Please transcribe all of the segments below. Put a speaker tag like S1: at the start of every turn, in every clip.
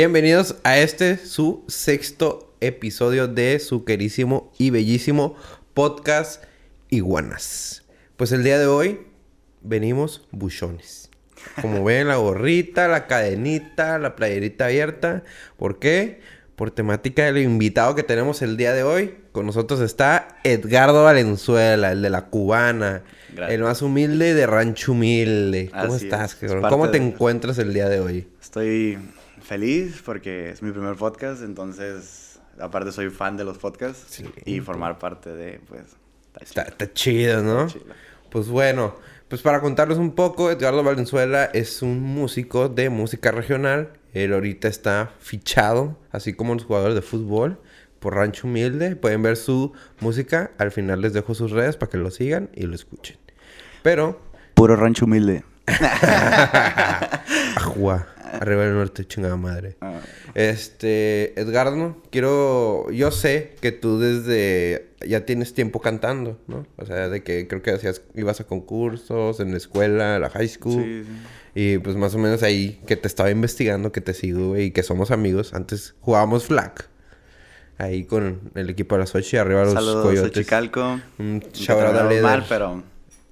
S1: Bienvenidos a este, su sexto episodio de su querísimo y bellísimo podcast Iguanas. Pues el día de hoy venimos buchones. Como ven, la gorrita, la cadenita, la playerita abierta. ¿Por qué? Por temática del invitado que tenemos el día de hoy. Con nosotros está Edgardo Valenzuela, el de la cubana.
S2: Gracias.
S1: El más humilde de Rancho Humilde. ¿Cómo
S2: Así
S1: estás,
S2: es,
S1: ¿Cómo te
S2: de-
S1: encuentras el día de hoy?
S2: Estoy feliz porque es mi primer podcast, entonces, aparte soy fan de los podcasts y formar parte de, pues,
S1: Está,
S2: chido,
S1: está chido, ¿no?
S2: chido.
S1: Pues bueno, pues para contarles un poco, Edgardo Valenzuela es un músico de música regional. Él ahorita está fichado, así como los jugadores de fútbol, por Rancho Humilde. Pueden ver su música. Al final les dejo sus redes para que lo sigan y lo escuchen. Pero,
S2: Puro rancho humilde.
S1: ajua, arriba del norte, chingada madre.
S2: Ah,
S1: Este, Edgardo, quiero, yo sé que tú desde ya tienes tiempo cantando, ¿no? O sea, de que creo que hacías, ibas a concursos en la escuela, la high school.
S2: sí, sí.
S1: Y pues más o menos ahí que te estaba investigando, que te sigo, y que somos amigos. Antes jugábamos flag. Ahí con el equipo de la Sochi, arriba los
S2: Saludos
S1: coyotes. Un
S2: Aunque
S1: shout out al
S2: terminamos
S1: líder.
S2: mal, pero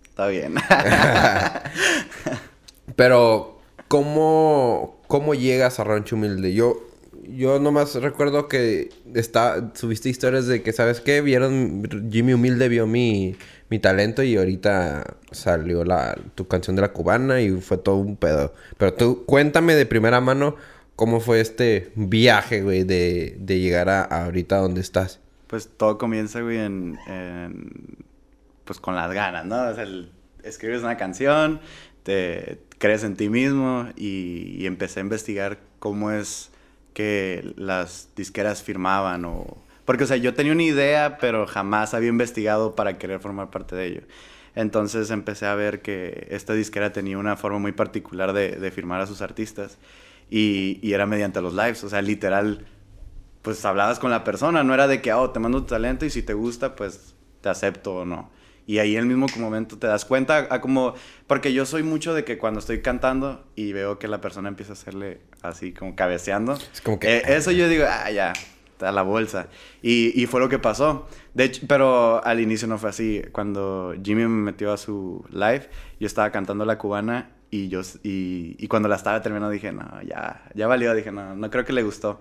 S2: está bien.
S1: Pero, ¿cómo, ¿cómo llegas a Rancho Humilde? Yo, yo nomás recuerdo que está, subiste historias de que, ¿sabes qué? Vieron, Jimmy Humilde vio mi, mi talento y ahorita salió la, tu canción de la cubana y fue todo un pedo. Pero tú, cuéntame de primera mano cómo fue este viaje, güey, de, de llegar a, ahorita donde estás.
S2: Pues todo comienza, güey, en, Pues con las ganas, ¿no? O sea, escribes una canción, te crees en ti mismo y, y empecé a investigar cómo es que las disqueras firmaban o... Porque, o sea, yo tenía una idea, pero jamás había investigado para querer formar parte de ello. Entonces empecé a ver que esta disquera tenía una forma muy particular de, de firmar a sus artistas y, y era mediante los lives, o sea, literal pues hablabas con la persona, no era de que, oh, te mando tu talento y si te gusta, pues te acepto o no. Y ahí en el mismo momento te das cuenta, a como, porque yo soy mucho de que cuando estoy cantando y veo que la persona empieza a hacerle así como cabeceando,
S1: Es como que-
S2: eh, eso yo digo, ah, ya, a la bolsa. Y, y fue lo que pasó. De hecho, pero al inicio no fue así. Cuando Jimmy me metió a su live, yo estaba cantando la cubana y yo y, y cuando la estaba terminando dije, no, ya, ya valió. Dije, no, no creo que le gustó.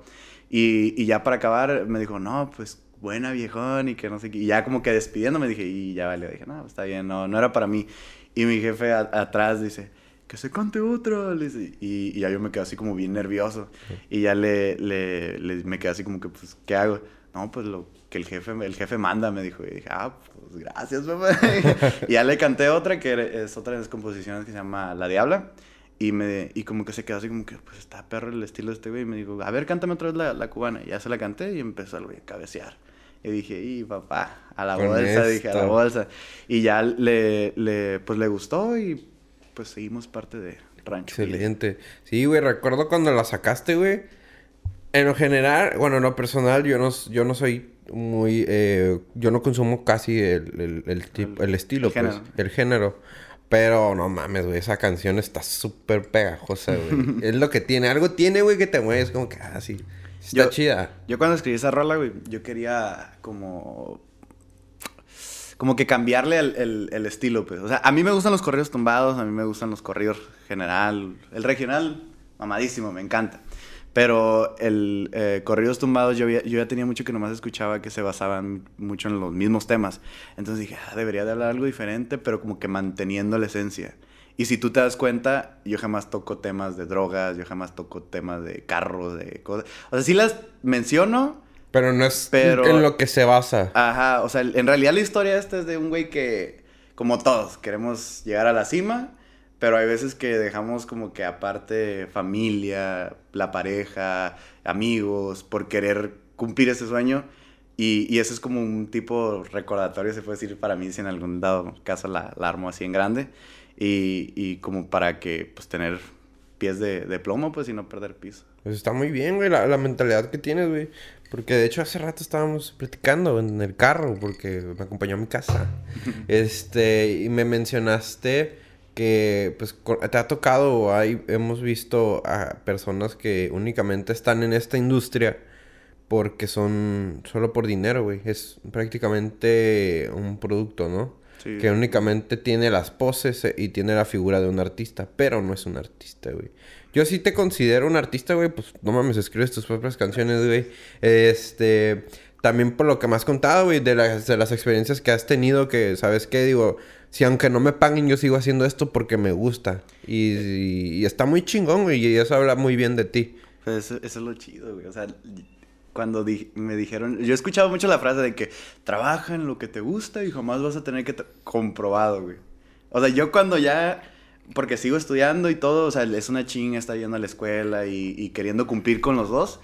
S2: Y, y ya para acabar me dijo, no, pues buena viejón y que no sé qué. Y ya como que despidiéndome dije, y ya valió. Dije, no, está bien, no, no era para mí. Y mi jefe a- atrás dice, que se cante otra. le dice. Y, y ya yo me quedé así como bien nervioso. Y ya le, le, le- me quedé así como que, pues, ¿qué hago? No, pues lo que el jefe, el jefe manda, me dijo. Y dije, ah, pues gracias, papá. y ya le canté otra, que es otra de las composiciones que se llama La Diabla. Y, me, y como que se quedó así como que, pues está perro el estilo de este güey. Y me dijo, a ver, cántame otra vez la, la cubana. Y ya se la canté y empezó el güey a cabecear. Y dije, y papá, a la
S1: Con
S2: bolsa, dije, a la bolsa. Y ya le, le, pues le gustó y pues seguimos parte de Rancho.
S1: Excelente. Sí, güey, recuerdo cuando la sacaste, güey. En lo general, bueno, en lo personal, yo no, yo no soy muy... eh, yo no consumo casi el, el, el, tip- el estilo,
S2: el
S1: pues.
S2: género.
S1: El género. Pero no mames, güey, esa canción está súper pegajosa, güey. es lo que tiene. Algo tiene, güey, que te mueves como que, ah, sí. Está
S2: Yo-
S1: chida.
S2: Yo cuando escribí esa rola, güey, yo quería como... Como que cambiarle el, el- el estilo, pues. O sea, a mí me gustan los corridos tumbados, a mí me gustan los corridos general. El regional, mamadísimo, me encanta. Pero el eh, corridos tumbados, yo ya tenía mucho que nomás escuchaba que se basaban mucho en los mismos temas. Entonces dije, ah, debería de hablar algo diferente, pero como que manteniendo la esencia. Y si tú te das cuenta, yo jamás toco temas de drogas, yo jamás toco temas de carros, de cosas. O sea, sí las menciono,
S1: Pero no es
S2: Pero-
S1: en lo que se basa.
S2: Ajá, o sea, en realidad la historia esta es de un güey que, como todos, queremos llegar a la cima, pero hay veces que dejamos como que aparte familia, la pareja, amigos, por querer cumplir ese sueño. Y, y eso es como un tipo recordatorio, se puede decir para mí, si en algún dado caso la, la armo así en grande. Y, y como para que, pues, tener pies de, de plomo, pues, y no perder piso.
S1: Pues está muy bien, güey, la, la mentalidad que tienes, güey. Porque de hecho hace rato estábamos platicando en el carro, porque me acompañó a mi casa. este, y me mencionaste que pues te ha tocado hay, hemos visto a personas que únicamente están en esta industria porque son solo por dinero, güey. Es prácticamente un producto, ¿no? Sí. Que únicamente tiene las poses y tiene la figura de un artista, pero no es un artista, güey. Yo sí te considero un artista, güey, pues no mames, escribes tus propias canciones, güey. Este, también por lo que me has contado, güey, de las, de las experiencias que has tenido, que, ¿sabes qué? Digo, si aunque no me paguen, yo sigo haciendo esto porque me gusta. Y, está muy chingón, güey, y eso habla muy bien de ti.
S2: Pues eso, eso es lo chido, güey. O sea, cuando me dijeron, yo he escuchado mucho la frase de que trabaja en lo que te gusta y jamás vas a tener que comprobado, güey. O sea, yo cuando ya, porque sigo estudiando y todo, o sea, es una chinga estar yendo a la escuela y, queriendo cumplir con los dos,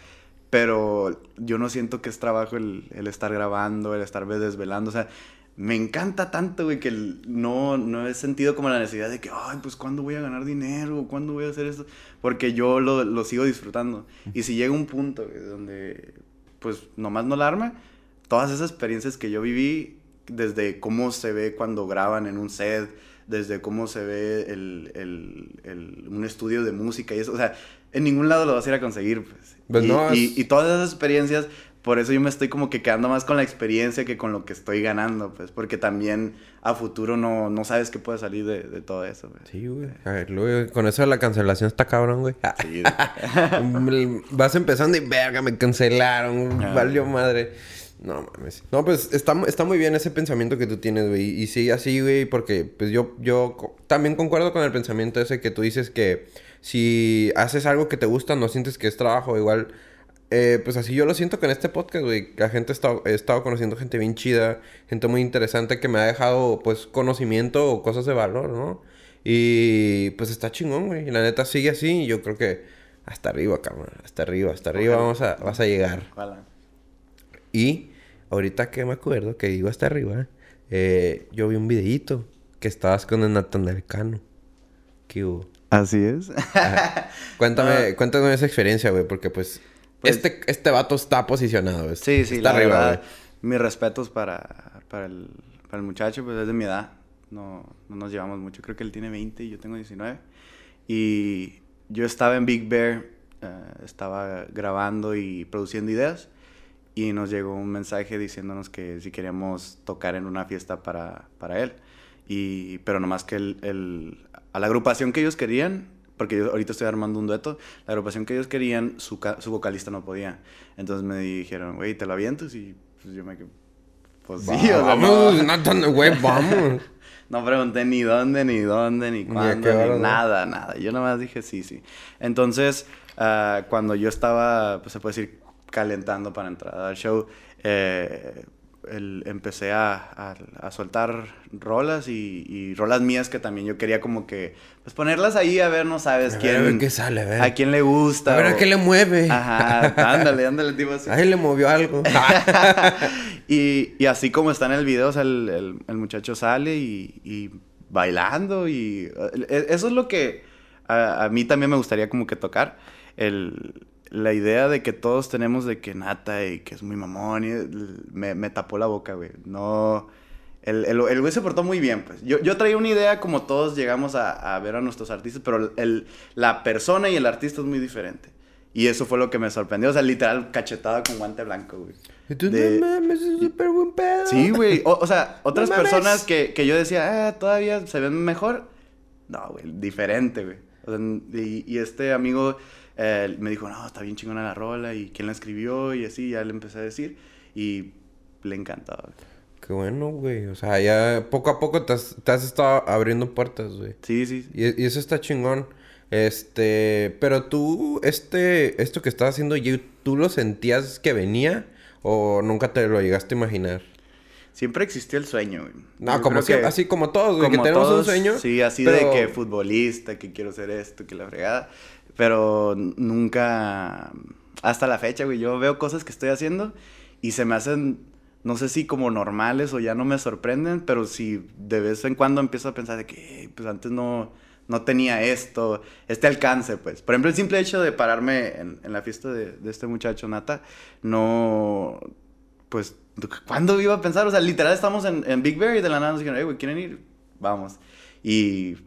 S2: pero yo no siento que es trabajo el, estar grabando, el estar desvelando, o sea, me encanta tanto, güey, que no, no he sentido como la necesidad de que, ay, pues, ¿cuándo voy a ganar dinero? ¿Cuándo voy a hacer esto? Porque yo lo, lo sigo disfrutando. Y si llega un punto donde, pues, nomás no la arma, todas esas experiencias que yo viví, desde cómo se ve cuando graban en un set, desde cómo se ve el, el, el, un estudio de música y eso, o sea, en ningún lado lo vas a ir a conseguir, pues. pues y, y todas esas experiencias por eso yo me estoy como que quedando más con la experiencia que con lo que estoy ganando, pues, porque también a futuro no, no sabes qué puede salir de, de todo eso, güey.
S1: Sí, güey. A ver, luego, con eso de la cancelación está cabrón, güey. Sí. Vas empezando y verga, me cancelaron, ah. valió madre. No mames. No, pues está, está muy bien ese pensamiento que tú tienes, güey. Y sí, así, güey, porque pues yo, yo también concuerdo con el pensamiento ese que tú dices que si haces algo que te gusta, no sientes que es trabajo, igual eh, pues así yo lo siento con este podcast, güey. La gente estado, he estado conociendo gente bien chida, gente muy interesante que me ha dejado, pues, conocimiento o cosas de valor, ¿no? Y pues está chingón, güey. Y la neta sigue así y yo creo que hasta arriba, cabrón. Hasta arriba, hasta arriba vamos a, vas a llegar. Y ahorita que me acuerdo que digo hasta arriba, eh, yo vi un videíto que estabas con el Nathan Cano. ¿Qué hubo?
S2: Así es.
S1: Cuéntame, ah. cuéntame esa experiencia, güey, porque pues pues este, este vato está posicionado.
S2: sí, sí, está arriba, Mis respetos para, para, el, para el muchacho, pues es de mi edad. No, no nos llevamos mucho. Creo que él tiene 20 y yo tengo 19. Y yo estaba en Big Bear, eh, estaba grabando y produciendo ideas. Y nos llegó un mensaje diciéndonos que si queríamos tocar en una fiesta para, para él. Y, pero nomás que el, el, a la agrupación que ellos querían porque yo ahorita estoy armando un dueto, la agrupación que ellos querían, su, su vocalista no podía. Entonces me dijeron, güey, ¿te lo avientas? Y pues yo me quedé, pues sí, vamos, no, güey, vamos. no pregunté ni dónde, ni dónde, ni cuándo, ni, nada, nada. Yo nada más dije sí, sí. Entonces, uh, cuando yo estaba, pues se puede decir, calentando para entrar al show, eh, el, empecé a, a, soltar rolas y, y, rolas mías que también yo quería como que pues ponerlas ahí a ver, no sabes quién. a ver qué sale, a ver. A quién le gusta.
S1: A ver a qué le mueve.
S2: Ajá, ándale, ándale, tipo así.
S1: Ahí le movió algo.
S2: y, y, así como está en el video, o sea, el, el, el muchacho sale y, y, bailando y e, eso es lo que a mí también me gustaría como que tocar. El, la idea de que todos tenemos de que Nata y que es muy mamón, y me, me tapó la boca, güey. No. El, el, el, güey se portó muy bien, pues. Yo, yo traía una idea como todos llegamos a, a ver a nuestros artistas, pero el, la persona y el artista es muy diferente. Y eso fue lo que me sorprendió. O sea, literal, cachetada con guante blanco, güey.
S1: No mames, es súper buen pedo.
S2: Sí, güey. O, sea, otras personas que, que, yo decía, ah, todavía se ven mejor. No, güey, diferente, güey. Y, y este amigo eh, me dijo, no, está bien chingona la rola y quién la escribió y así, ya le empecé a decir y le encantaba.
S1: Qué bueno, güey. O sea, ya poco a poco te has, te has estado abriendo puertas, güey.
S2: Sí, sí.
S1: Y, y, eso está chingón. Este, pero tú, este, esto que estás haciendo, ¿tú lo sentías que venía o nunca te lo llegaste a imaginar?
S2: Siempre existió el sueño, güey.
S1: No, como así como todos, güey, que tenemos un sueño.
S2: Sí, así de que futbolista, que quiero ser esto, que la fregada. Pero nunca, hasta la fecha, güey, yo veo cosas que estoy haciendo y se me hacen, no sé si como normales o ya no me sorprenden, pero si de vez en cuando empiezo a pensar de que, pues antes no, no tenía esto, este alcance, pues. Por ejemplo, el simple hecho de pararme en, en la fiesta de, de, este muchacho, Nata, no, pues, ¿cuándo iba a pensar? O sea, literal estamos en, en Big Bear y de la nada nos dijeron, hey, güey, ¿quieren ir? Vamos. Y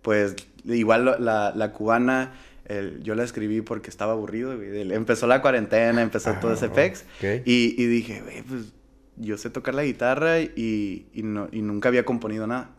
S2: pues igual la, la cubana, el- yo la escribí porque estaba aburrido, güey. Empezó la cuarentena, empezó todo ese pex. Y, y dije, güey, pues yo sé tocar la guitarra y, y, no, y nunca había componido nada.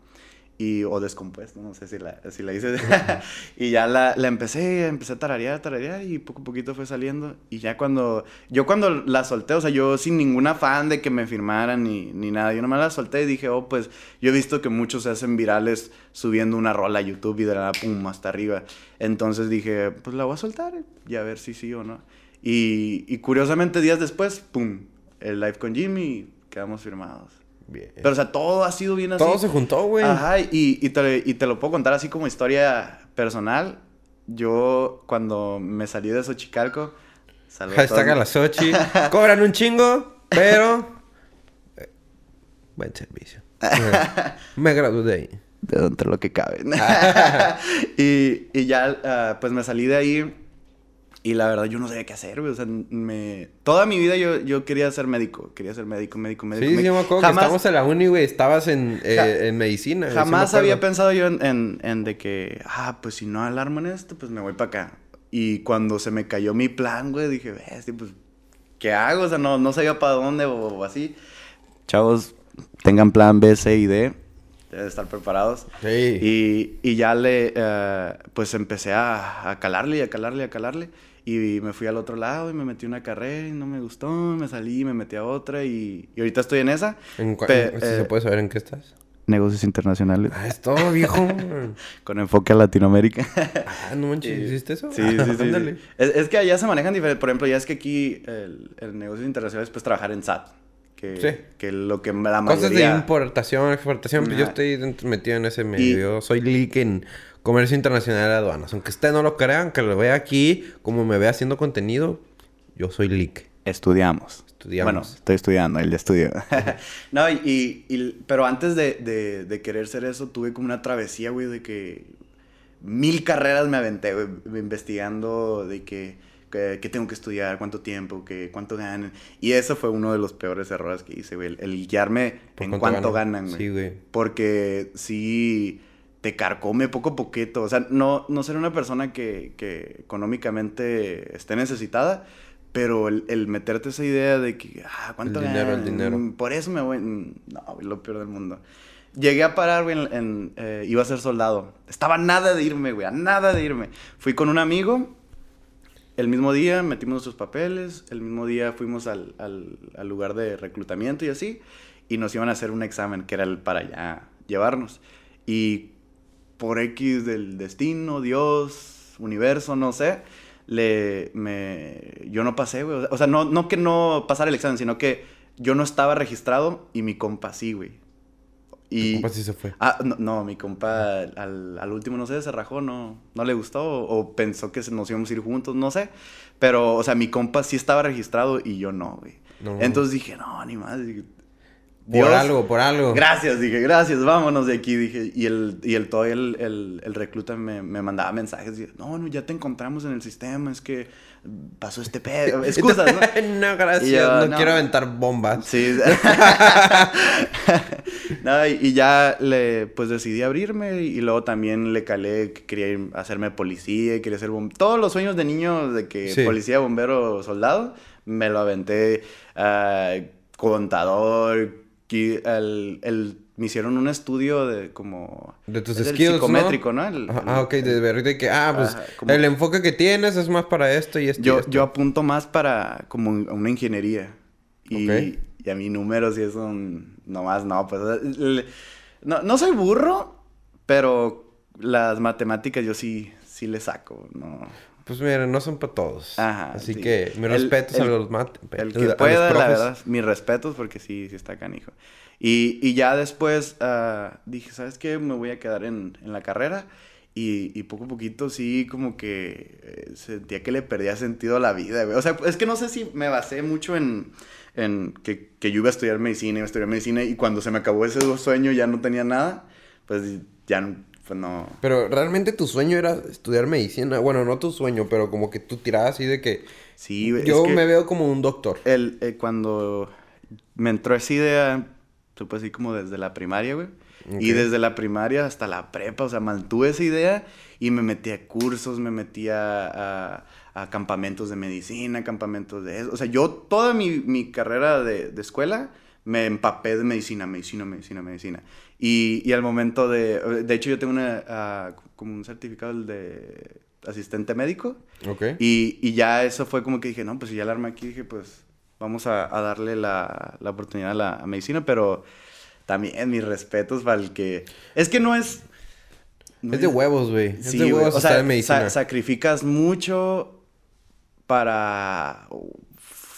S2: Y, o descompuesto, no sé si la, si la hice. y ya la, la empecé, empecé a tararear, tararear y poco a poquito fue saliendo. Y ya cuando, yo cuando la solté, o sea, yo sin ningún afán de que me firmaran ni, ni nada, yo nomás la solté y dije, oh, pues yo he visto que muchos se hacen virales subiendo una rola a YouTube y de la pum, hasta arriba. Entonces dije, pues la voy a soltar y a ver si sí o no. Y, y curiosamente días después, pum, el live con Jimmy, quedamos firmados.
S1: Bien.
S2: Pero, o sea, todo ha sido bien así.
S1: Todo se juntó, güey.
S2: Ajá, y, y, te, y te lo puedo contar así como historia personal. Yo, cuando me salí de Xochicalco...
S1: Hashtag a la Sochi. Cobran un chingo, pero... eh, Buen servicio. Me gradué de ahí.
S2: De dentro lo que cabe. y, y ya, ah, pues me salí de ahí. Y la verdad, yo no sabía qué hacer, güey. O sea, me... Toda mi vida yo, yo quería ser médico. Quería ser médico, médico, médico.
S1: Sí, sí,
S2: médico.
S1: me acuerdo
S2: Jamás-
S1: que estábamos en la uni, güey. Estabas en, eh,
S2: Ja-
S1: en medicina. sí
S2: Jamás había pensado yo en, en, en de que, ah, pues si no alarmo en esto, pues me voy para acá. Y cuando se me cayó mi plan, güey, dije, bestia, pues, ¿qué hago? O sea, no, no sabía para dónde o, o así. Chavos, tengan plan B, C y D. Deben estar preparados.
S1: Sí.
S2: Y, y ya le, eh, pues empecé a, a calarle y a calarle y a calarle. Y me fui al otro lado y me metí una carrera y no me gustó. Me salí y me metí a otra y, y ahorita estoy en esa.
S1: ¿En
S2: Pe-
S1: si
S2: eh,
S1: se puede saber en qué estás?
S2: Negocios internacionales.
S1: Ah, es todo, viejo.
S2: Con enfoque a Latinoamérica.
S1: ah, no manches,
S2: Eh,
S1: ¿hiciste eso?
S2: Sí, sí, sí, sí. Es, es que allá se manejan diferentes. Por ejemplo, ya es que aquí el, el negocio internacional es pues trabajar en SAT. Que,
S1: Sí.
S2: que lo que la mayoría...
S1: Cosas de importación, exportación. Pues yo estoy metido en ese medio. Soy leak en comercio internacional de aduanas. Aunque usted no lo crean, que lo vea aquí, como me ve haciendo contenido, yo soy leak.
S2: Estudiamos.
S1: Estudiamos.
S2: Bueno, estoy estudiando, él ya estudió. no, y, y- y- Pero antes de, de- de querer ser eso, tuve como una travesía, güey, de que... Mil carreras me aventé, güey, investigando de que... que- qué tengo que estudiar, cuánto tiempo, que, cuánto ganan. Y eso fue uno de los peores errores que hice, güey. El, el guiarme
S1: ¿Por
S2: en
S1: cuánto
S2: cuánto
S1: ganan?
S2: ganan, güey.
S1: Sí, güey.
S2: Porque sí te carcome poco a poquito. O sea, no, no ser una persona que, que económicamente esté necesitada, pero el, el meterte esa idea de que, ah, ¿cuánto
S1: El dinero, el dinero.
S2: Por eso me voy. No, lo peor del mundo. Llegué a parar, güey, en, en, eh, iba a ser soldado. Estaba nada de irme, güey, a nada de irme. Fui con un amigo. El mismo día metimos nuestros papeles. El mismo día fuimos al, al- al lugar de reclutamiento y así. Y nos iban a hacer un examen que era el para ya llevarnos. Y por X del destino, Dios, universo, no sé, le, me, yo no pasé, güey. O sea, no, no que no pasara el examen, sino que yo no estaba registrado y mi compa sí, güey. Y...
S1: Compa sí se fue.
S2: Ah, no, no, mi compa al, al último, no sé, se rajó, no, no le gustó o, o pensó que nos íbamos a ir juntos, no sé. Pero, o sea, mi compa sí estaba registrado y yo no, güey.
S1: No.
S2: Entonces dije, no, ni más.
S1: Por algo, por algo.
S2: Gracias, dije, gracias, vámonos de aquí, dije. Y el, y el todavía el, el, el recluta me, me mandaba mensajes, dije, no, no, ya te encontramos en el sistema, es que pasó este pedo, excusas, ¿no?
S1: no, gracias.
S2: Yo,
S1: no,
S2: no.
S1: quiero aventar bombas.
S2: Sí. no, y, y ya le, pues decidí abrirme y luego también le calé que quería ir a hacerme policía, quería ser bombero. Todos los sueños de niño de que
S1: Sí.
S2: policía, bombero, soldado, me lo aventé. ah, contador, qui- el, el- me hicieron un estudio de como...
S1: De tus
S2: es psicométrico, ¿no? El-
S1: Ajá,
S2: el-
S1: ah, ok, de ver de que, ah, pues
S2: Ajá, como-
S1: el enfoque que tienes es más para esto y esto. y
S2: Yo,
S1: esto.
S2: yo apunto más para como un- una ingeniería. Y, y a mí números y eso, mm, nomás no, pues... No, no soy burro, pero las matemáticas yo sí, sí le saco, ¿no?
S1: Pues mira, no son para todos.
S2: Ajá,
S1: Así
S2: sí.
S1: que mis
S2: El-
S1: respetos a
S2: el-
S1: los mat
S2: El
S1: a
S2: que
S1: los
S2: pueda, la verdad, mis respetos porque sí, sí está canijo. Y, y ya después ah, dije, ¿sabes qué? Me voy a quedar en, en la carrera. Y, y poco a poquito sí como que eh, sentía que le perdía sentido a la vida, güey. O sea, es que no sé si me basé mucho en, en que, que yo iba a estudiar medicina, iba a estudiar medicina y cuando se me acabó ese sueño ya no tenía nada, pues ya no, pues no...
S1: Pero realmente tu sueño era estudiar medicina. Bueno, no tu sueño, pero como que tú tirabas así de que.
S2: Sí, es
S1: Yo
S2: que-
S1: me veo como un doctor.
S2: el, eh, cuando me entró esa idea, supe así como desde la primaria, güey. Y desde la primaria hasta la prepa, o sea, mantuve esa idea y me metí a cursos, me metí a, a, campamentos de medicina, campamentos de eso. O sea, yo toda mi, mi carrera de, de, escuela me empapé de medicina, medicina, medicina, medicina. Y, y al momento de... De hecho, yo tengo una, uh, como un certificado de asistente médico.
S1: Ok.
S2: Y, y, ya eso fue como que dije, no, pues si ya la arma aquí, dije, pues vamos a, a darle la, la, oportunidad a la medicina, pero también mis respetos para el que... Es que no es...
S1: No es de huevos, güey. es de huevos
S2: o sea, medicina. sacrificas mucho para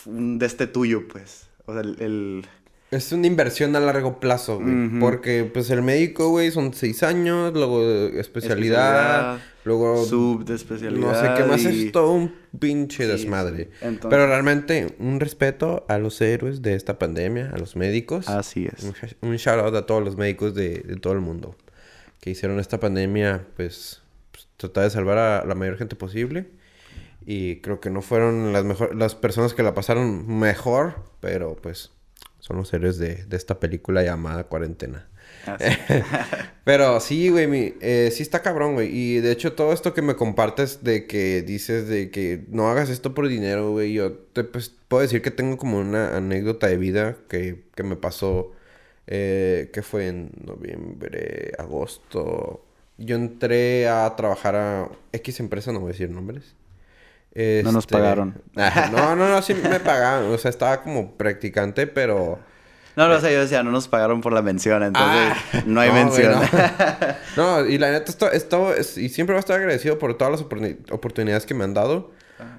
S2: un deste tuyo, pues. O sea, el...
S1: Es una inversión a largo plazo, güey. Porque, pues, el médico, güey, son seis años, luego especialidad, luego...
S2: Sub de especialidad.
S1: No sé qué más, es todo un pinche desmadre. Pero realmente, un respeto a los héroes de esta pandemia, a los médicos.
S2: Así es.
S1: Un, shout out a todos los médicos de, de, todo el mundo. Que hicieron esta pandemia, pues, pues, tratar de salvar a la mayor gente posible. Y creo que no fueron las mejor, las personas que la pasaron mejor, pero pues son los héroes de, de esta película llamada Cuarentena. Ah, Pero sí, güey, eh, sí está cabrón, güey. Y de hecho, todo esto que me compartes de que dices de que no hagas esto por dinero, güey, yo te pues, puedo decir que tengo como una anécdota de vida que, que me pasó, eh, que fue en noviembre, agosto. Yo entré a trabajar a X empresa, no voy a decir nombres.
S2: No nos este, pagaron.
S1: no, no, no, sí me pagaron. O sea, estaba como practicante, pero...
S2: No, no, o sea, yo decía, no nos pagaron por la mención, entonces ah, no hay mención.
S1: no. y la neta, esto, esto y siempre voy a estar agradecido por todas las oportunidades que me han dado.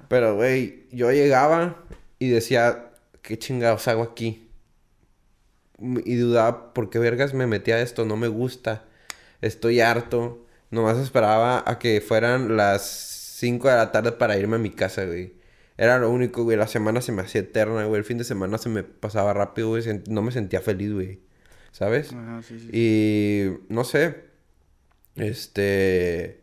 S1: Pero, güey, yo llegaba y decía, ¿qué chingados hago aquí? Y dudaba, ¿por qué vergas me metí a esto? No me gusta. Estoy harto. Nomás esperaba a que fueran las 5 de la tarde para irme a mi casa, güey. Era lo único, güey. La semana se me hacía eterna, güey. El fin de semana se me pasaba rápido, güey. No me sentía feliz, güey. ¿Sabes? Ajá, sí, sí. Y no sé. Este.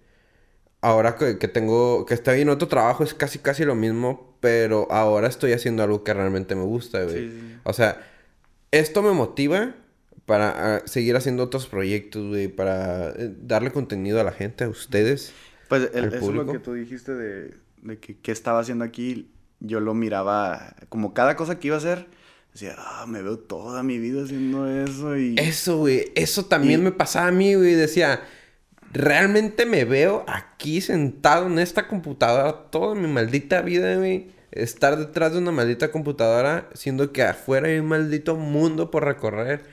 S1: Ahora que, tengo. Que estoy en otro trabajo es casi, casi lo mismo. Pero ahora estoy haciendo algo que realmente me gusta, güey. Sí, o sea, esto me motiva para ah, seguir haciendo otros proyectos, güey. Para eh, darle contenido a la gente, a ustedes.
S2: Pues el, eso es lo que tú dijiste de, de que qué estaba haciendo aquí. Yo lo miraba como cada cosa que iba a hacer. Decía, ah, me veo toda mi vida haciendo eso y...
S1: Eso, güey. Eso también me pasaba a mí, güey. Decía, realmente me veo aquí sentado en esta computadora toda mi maldita vida, güey. Estar detrás de una maldita computadora, siendo que afuera hay un maldito mundo por recorrer.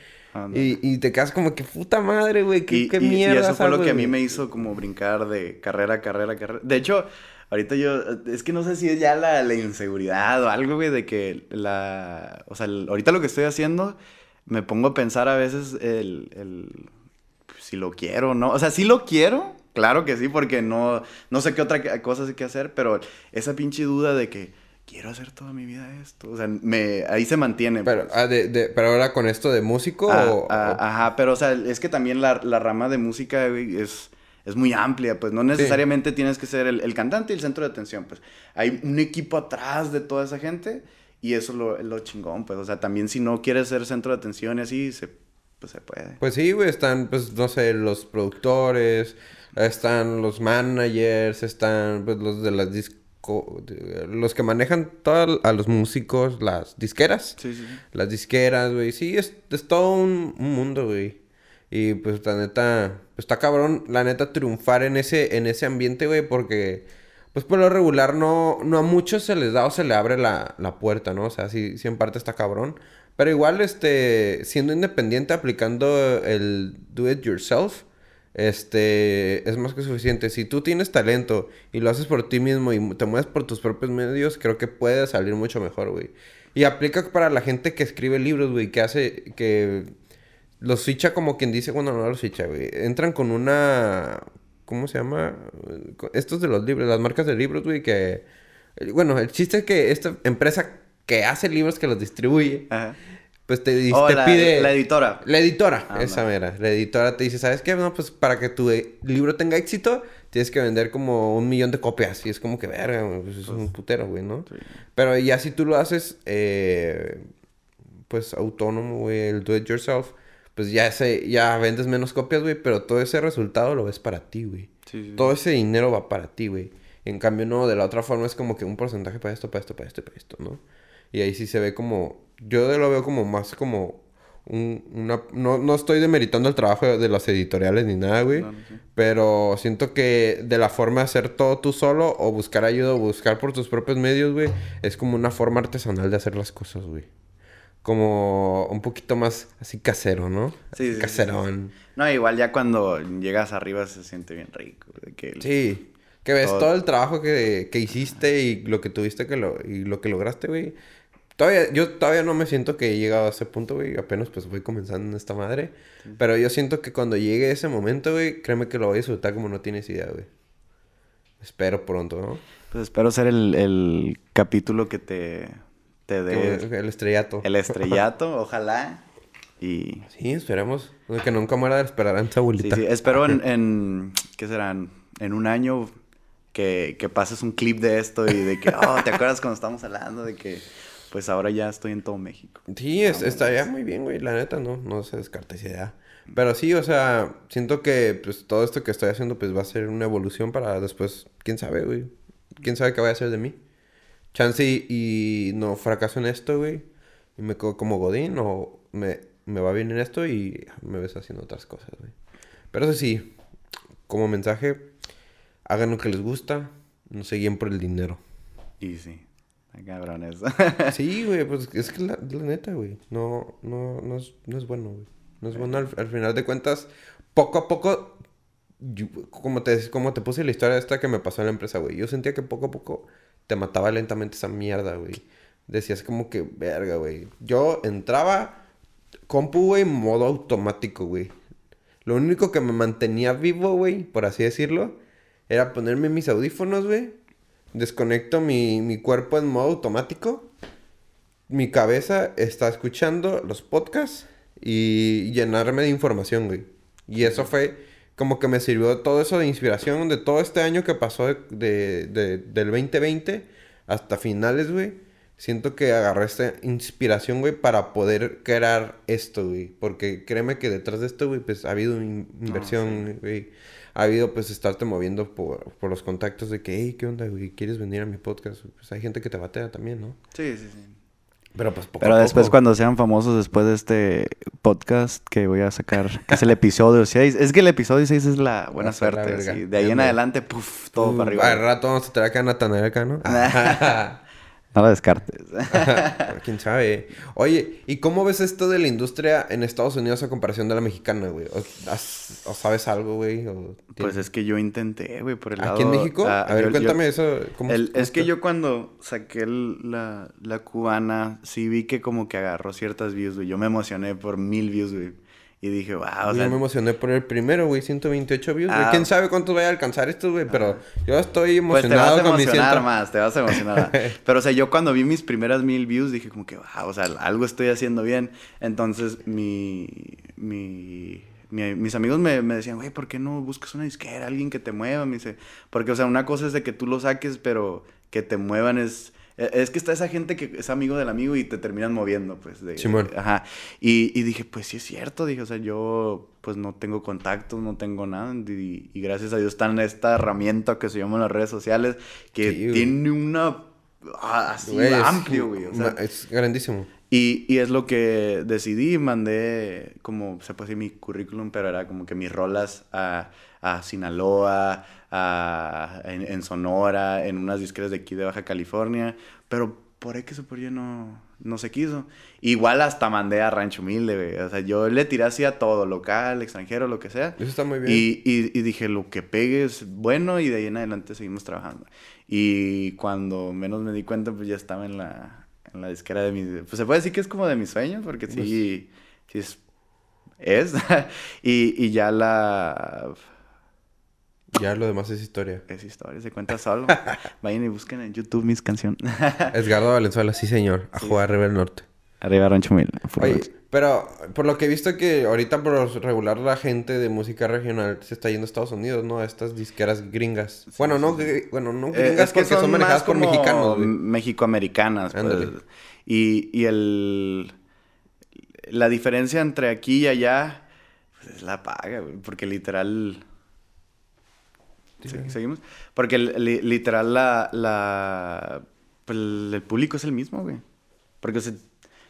S1: Y, y, te quedas como que puta madre, güey, qué, qué mierda.
S2: Y eso fue lo que a mí me hizo como brincar de carrera a carrera carrera. De hecho, ahorita yo, es que no sé si es ya la, la inseguridad o algo, güey, de que la, o sea, ahorita lo que estoy haciendo, me pongo a pensar a veces el, el, si lo quiero, ¿no? O sea, sí lo quiero, claro que sí, porque no, no sé qué otra cosa hay que hacer, pero esa pinche duda de que quiero hacer toda mi vida esto. O sea, me, ahí se mantiene.
S1: Pero, pues. ah, de, de, pero ahora con esto de músico ah, o,
S2: ah, Ajá, pero o sea, es que también la, la rama de música es, es muy amplia, pues no necesariamente tienes que ser el, el, cantante y el centro de atención, pues hay un equipo atrás de toda esa gente y eso es lo, lo chingón, pues, o sea, también si no quieres ser centro de atención y así, se, pues se puede.
S1: Pues sí, güey, están, pues, no sé, los productores, están los managers, están, pues, los de las discos los que manejan todos a los músicos, las disqueras.
S2: Sí, sí.
S1: Las disqueras, güey. Sí, es, es todo un, mundo, güey. Y pues la neta, pues está cabrón, la neta, triunfar en ese, en ese ambiente, güey, porque pues por lo regular no, no a muchos se les da o se le abre la, la puerta, ¿no? O sea, sí, sí en parte está cabrón. Pero igual, este, siendo independiente, aplicando el do it yourself, este, es más que suficiente. Si tú tienes talento y lo haces por ti mismo y te mueves por tus propios medios, creo que puede salir mucho mejor, güey. Y aplica para la gente que escribe libros, güey, que hace, que los ficha como quien dice, bueno, no los ficha, güey. Entran con una, ¿cómo se llama? Estos de los libros, las marcas de libros, güey, que, bueno, el chiste es que esta empresa que hace libros que los distribuye, pues te,
S2: oh,
S1: te
S2: la,
S1: pide...
S2: La editora.
S1: La editora, ah, esa mera. La editora te dice, ¿sabes qué? No, pues para que tu eh, libro tenga éxito, tienes que vender como un millón de copias. Y es como que, verga, pues es un pues, putero, güey, ¿no? Pero ya si tú lo haces, eh, pues autónomo, güey, el do it yourself, pues ya ese, ya vendes menos copias, güey, pero todo ese resultado lo ves para ti, güey. Todo ese dinero va para ti, güey. En cambio, no, de la otra forma es como que un porcentaje para esto, para esto, para esto, para esto, ¿no? Y ahí sí se ve como, yo lo veo como más como un, una... No, no estoy demeritando el trabajo de, las editoriales ni nada, güey. Pero siento que de la forma de hacer todo tú solo o buscar ayuda o buscar por tus propios medios, güey, es como una forma artesanal de hacer las cosas, güey. Como un poquito más así casero, ¿no? Sí, sí Caserón.
S2: No, igual ya cuando llegas arriba se siente bien rico. que
S1: Sí. Que ves todo, el trabajo que, que, hiciste y lo que tuviste que lo, y lo que lograste, güey. Todavía, yo todavía no me siento que he llegado a ese punto, güey. Apenas pues voy comenzando en esta madre. Pero yo siento que cuando llegue ese momento, güey, créeme que lo voy a disfrutar como no tienes idea, güey. Espero pronto, ¿no?
S2: Pues espero ser el, el capítulo que te, te dé...
S1: El estrellato.
S2: El estrellato, ojalá. Y...
S1: Sí, esperemos. Que nunca muera de esperar a abuelita.
S2: Sí, sí. Espero en, en... ¿Qué serán? En un año que, que pases un clip de esto y de que... Oh, ¿te acuerdas cuando estábamos hablando de que pues ahora ya estoy en todo México.
S1: Sí, estaría muy bien, güey, la neta, no, no se descarta esa idea. Pero sí, o sea, siento que pues todo esto que estoy haciendo pues va a ser una evolución para después, quién sabe, güey. Quién sabe qué va a hacer de mí. Chance y, no fracaso en esto, güey. Y me quedo como Godín o me, me va bien en esto y me ves haciendo otras cosas, güey. Pero eso sí, como mensaje, hagan lo que les gusta, no se guíen por el dinero.
S2: Y sí. Cabrones.
S1: sí, güey, pues es que la, neta, güey. No, no, no es, no es bueno, güey. No es bueno al, final de cuentas. Poco a poco, como, te, como te puse la historia esta que me pasó en la empresa, güey. Yo sentía que poco a poco te mataba lentamente esa mierda, güey. Decías como que, verga, güey. Yo entraba, compu, güey, modo automático, güey. Lo único que me mantenía vivo, güey, por así decirlo, era ponerme mis audífonos, güey desconecto mi, mi cuerpo en modo automático. Mi cabeza está escuchando los podcasts y llenarme de información, güey. Y eso fue como que me sirvió todo eso de inspiración de todo este año que pasó de, de, del 2020 hasta finales, güey. Siento que agarré esta inspiración, güey, para poder crear esto, güey. Porque créeme que detrás de esto, güey, pues ha habido inversión, güey ha habido pues estarte moviendo por, por los contactos de que, hey, ¿qué onda, güey? ¿Quieres venir a mi podcast? Pues hay gente que te batea también, ¿no?
S2: Sí, sí, sí.
S1: Pero pues poco
S2: Pero después cuando sean famosos después de este podcast que voy a sacar, que es el episodio 6. Es que el episodio 6 es la buena suerte. De ahí en adelante, puff, todo para arriba.
S1: Al rato vamos a tener acá a Natanael acá, ¿no?
S2: No lo descartes.
S1: Quién sabe. Oye, ¿y cómo ves esto de la industria en Estados Unidos a comparación de la mexicana, güey? ¿O, sabes algo, güey?
S2: Pues es que yo intenté, güey, por el lado...
S1: ¿Aquí en México? Ah, a ver, cuéntame eso.
S2: es que yo cuando saqué la, la cubana, sí vi que como que agarró ciertas views, güey. Yo me emocioné por mil views, güey. Y dije, wow,
S1: o sea... Yo me emocioné por el primero, güey, 128 views, güey. Ah. ¿Quién sabe cuántos voy a alcanzar estos, güey? Pero yo estoy emocionado
S2: pues te vas a emocionar más, te vas a emocionar. Pero, o sea, yo cuando vi mis primeras mil views dije como que, wow, o sea, algo estoy haciendo bien. Entonces, mi... mi mis amigos me, me decían, güey, ¿por qué no buscas una disquera? Alguien que te mueva. Me dice, porque, o sea, una cosa es de que tú lo saques, pero que te muevan es es que está esa gente que es amigo del amigo y te terminan moviendo, pues. De, ajá. Y, y, dije, pues sí es cierto, dije, o sea, yo pues no tengo contactos, no tengo nada. Y, gracias a Dios está en esta herramienta que se llama las redes sociales, que tiene una... Así amplio, güey. O sea,
S1: es grandísimo.
S2: Y, y, es lo que decidí, mandé como, se puede decir mi currículum, pero era como que mis rolas a, a Sinaloa, en, Sonora, en unas disqueras de aquí de Baja California, pero por X o por Y no, no se quiso. Igual hasta mandé a Rancho Humilde, O sea, yo le tiré así a todo, local, extranjero, lo que sea.
S1: Eso está muy bien.
S2: Y, y, dije, lo que pegue es bueno y de ahí en adelante seguimos trabajando. Y cuando menos me di cuenta, pues ya estaba en la, en la disquera de mis... Pues se puede decir que es como de mis sueños, porque sí, pues sí es... Es. y, y ya la
S1: ya lo demás es historia.
S2: Es historia, se cuenta solo. Vayan y busquen en YouTube mis canciones.
S1: Edgardo Valenzuela, sí señor. A jugar Arriba del Norte.
S2: Arriba Rancho Mil.
S1: pero por lo que he visto que ahorita por regular la gente de música regional se está yendo a Estados Unidos, ¿no? A estas disqueras gringas. bueno, no, bueno, no eh, gringas porque son, manejadas por mexicanos.
S2: México-americanas. Pues. Y, y el la diferencia entre aquí y allá pues, es la paga, güey. Porque literal. ¿Se- ¿Seguimos? Porque li- literal la. la pues, el público es el mismo, güey. Porque o sea,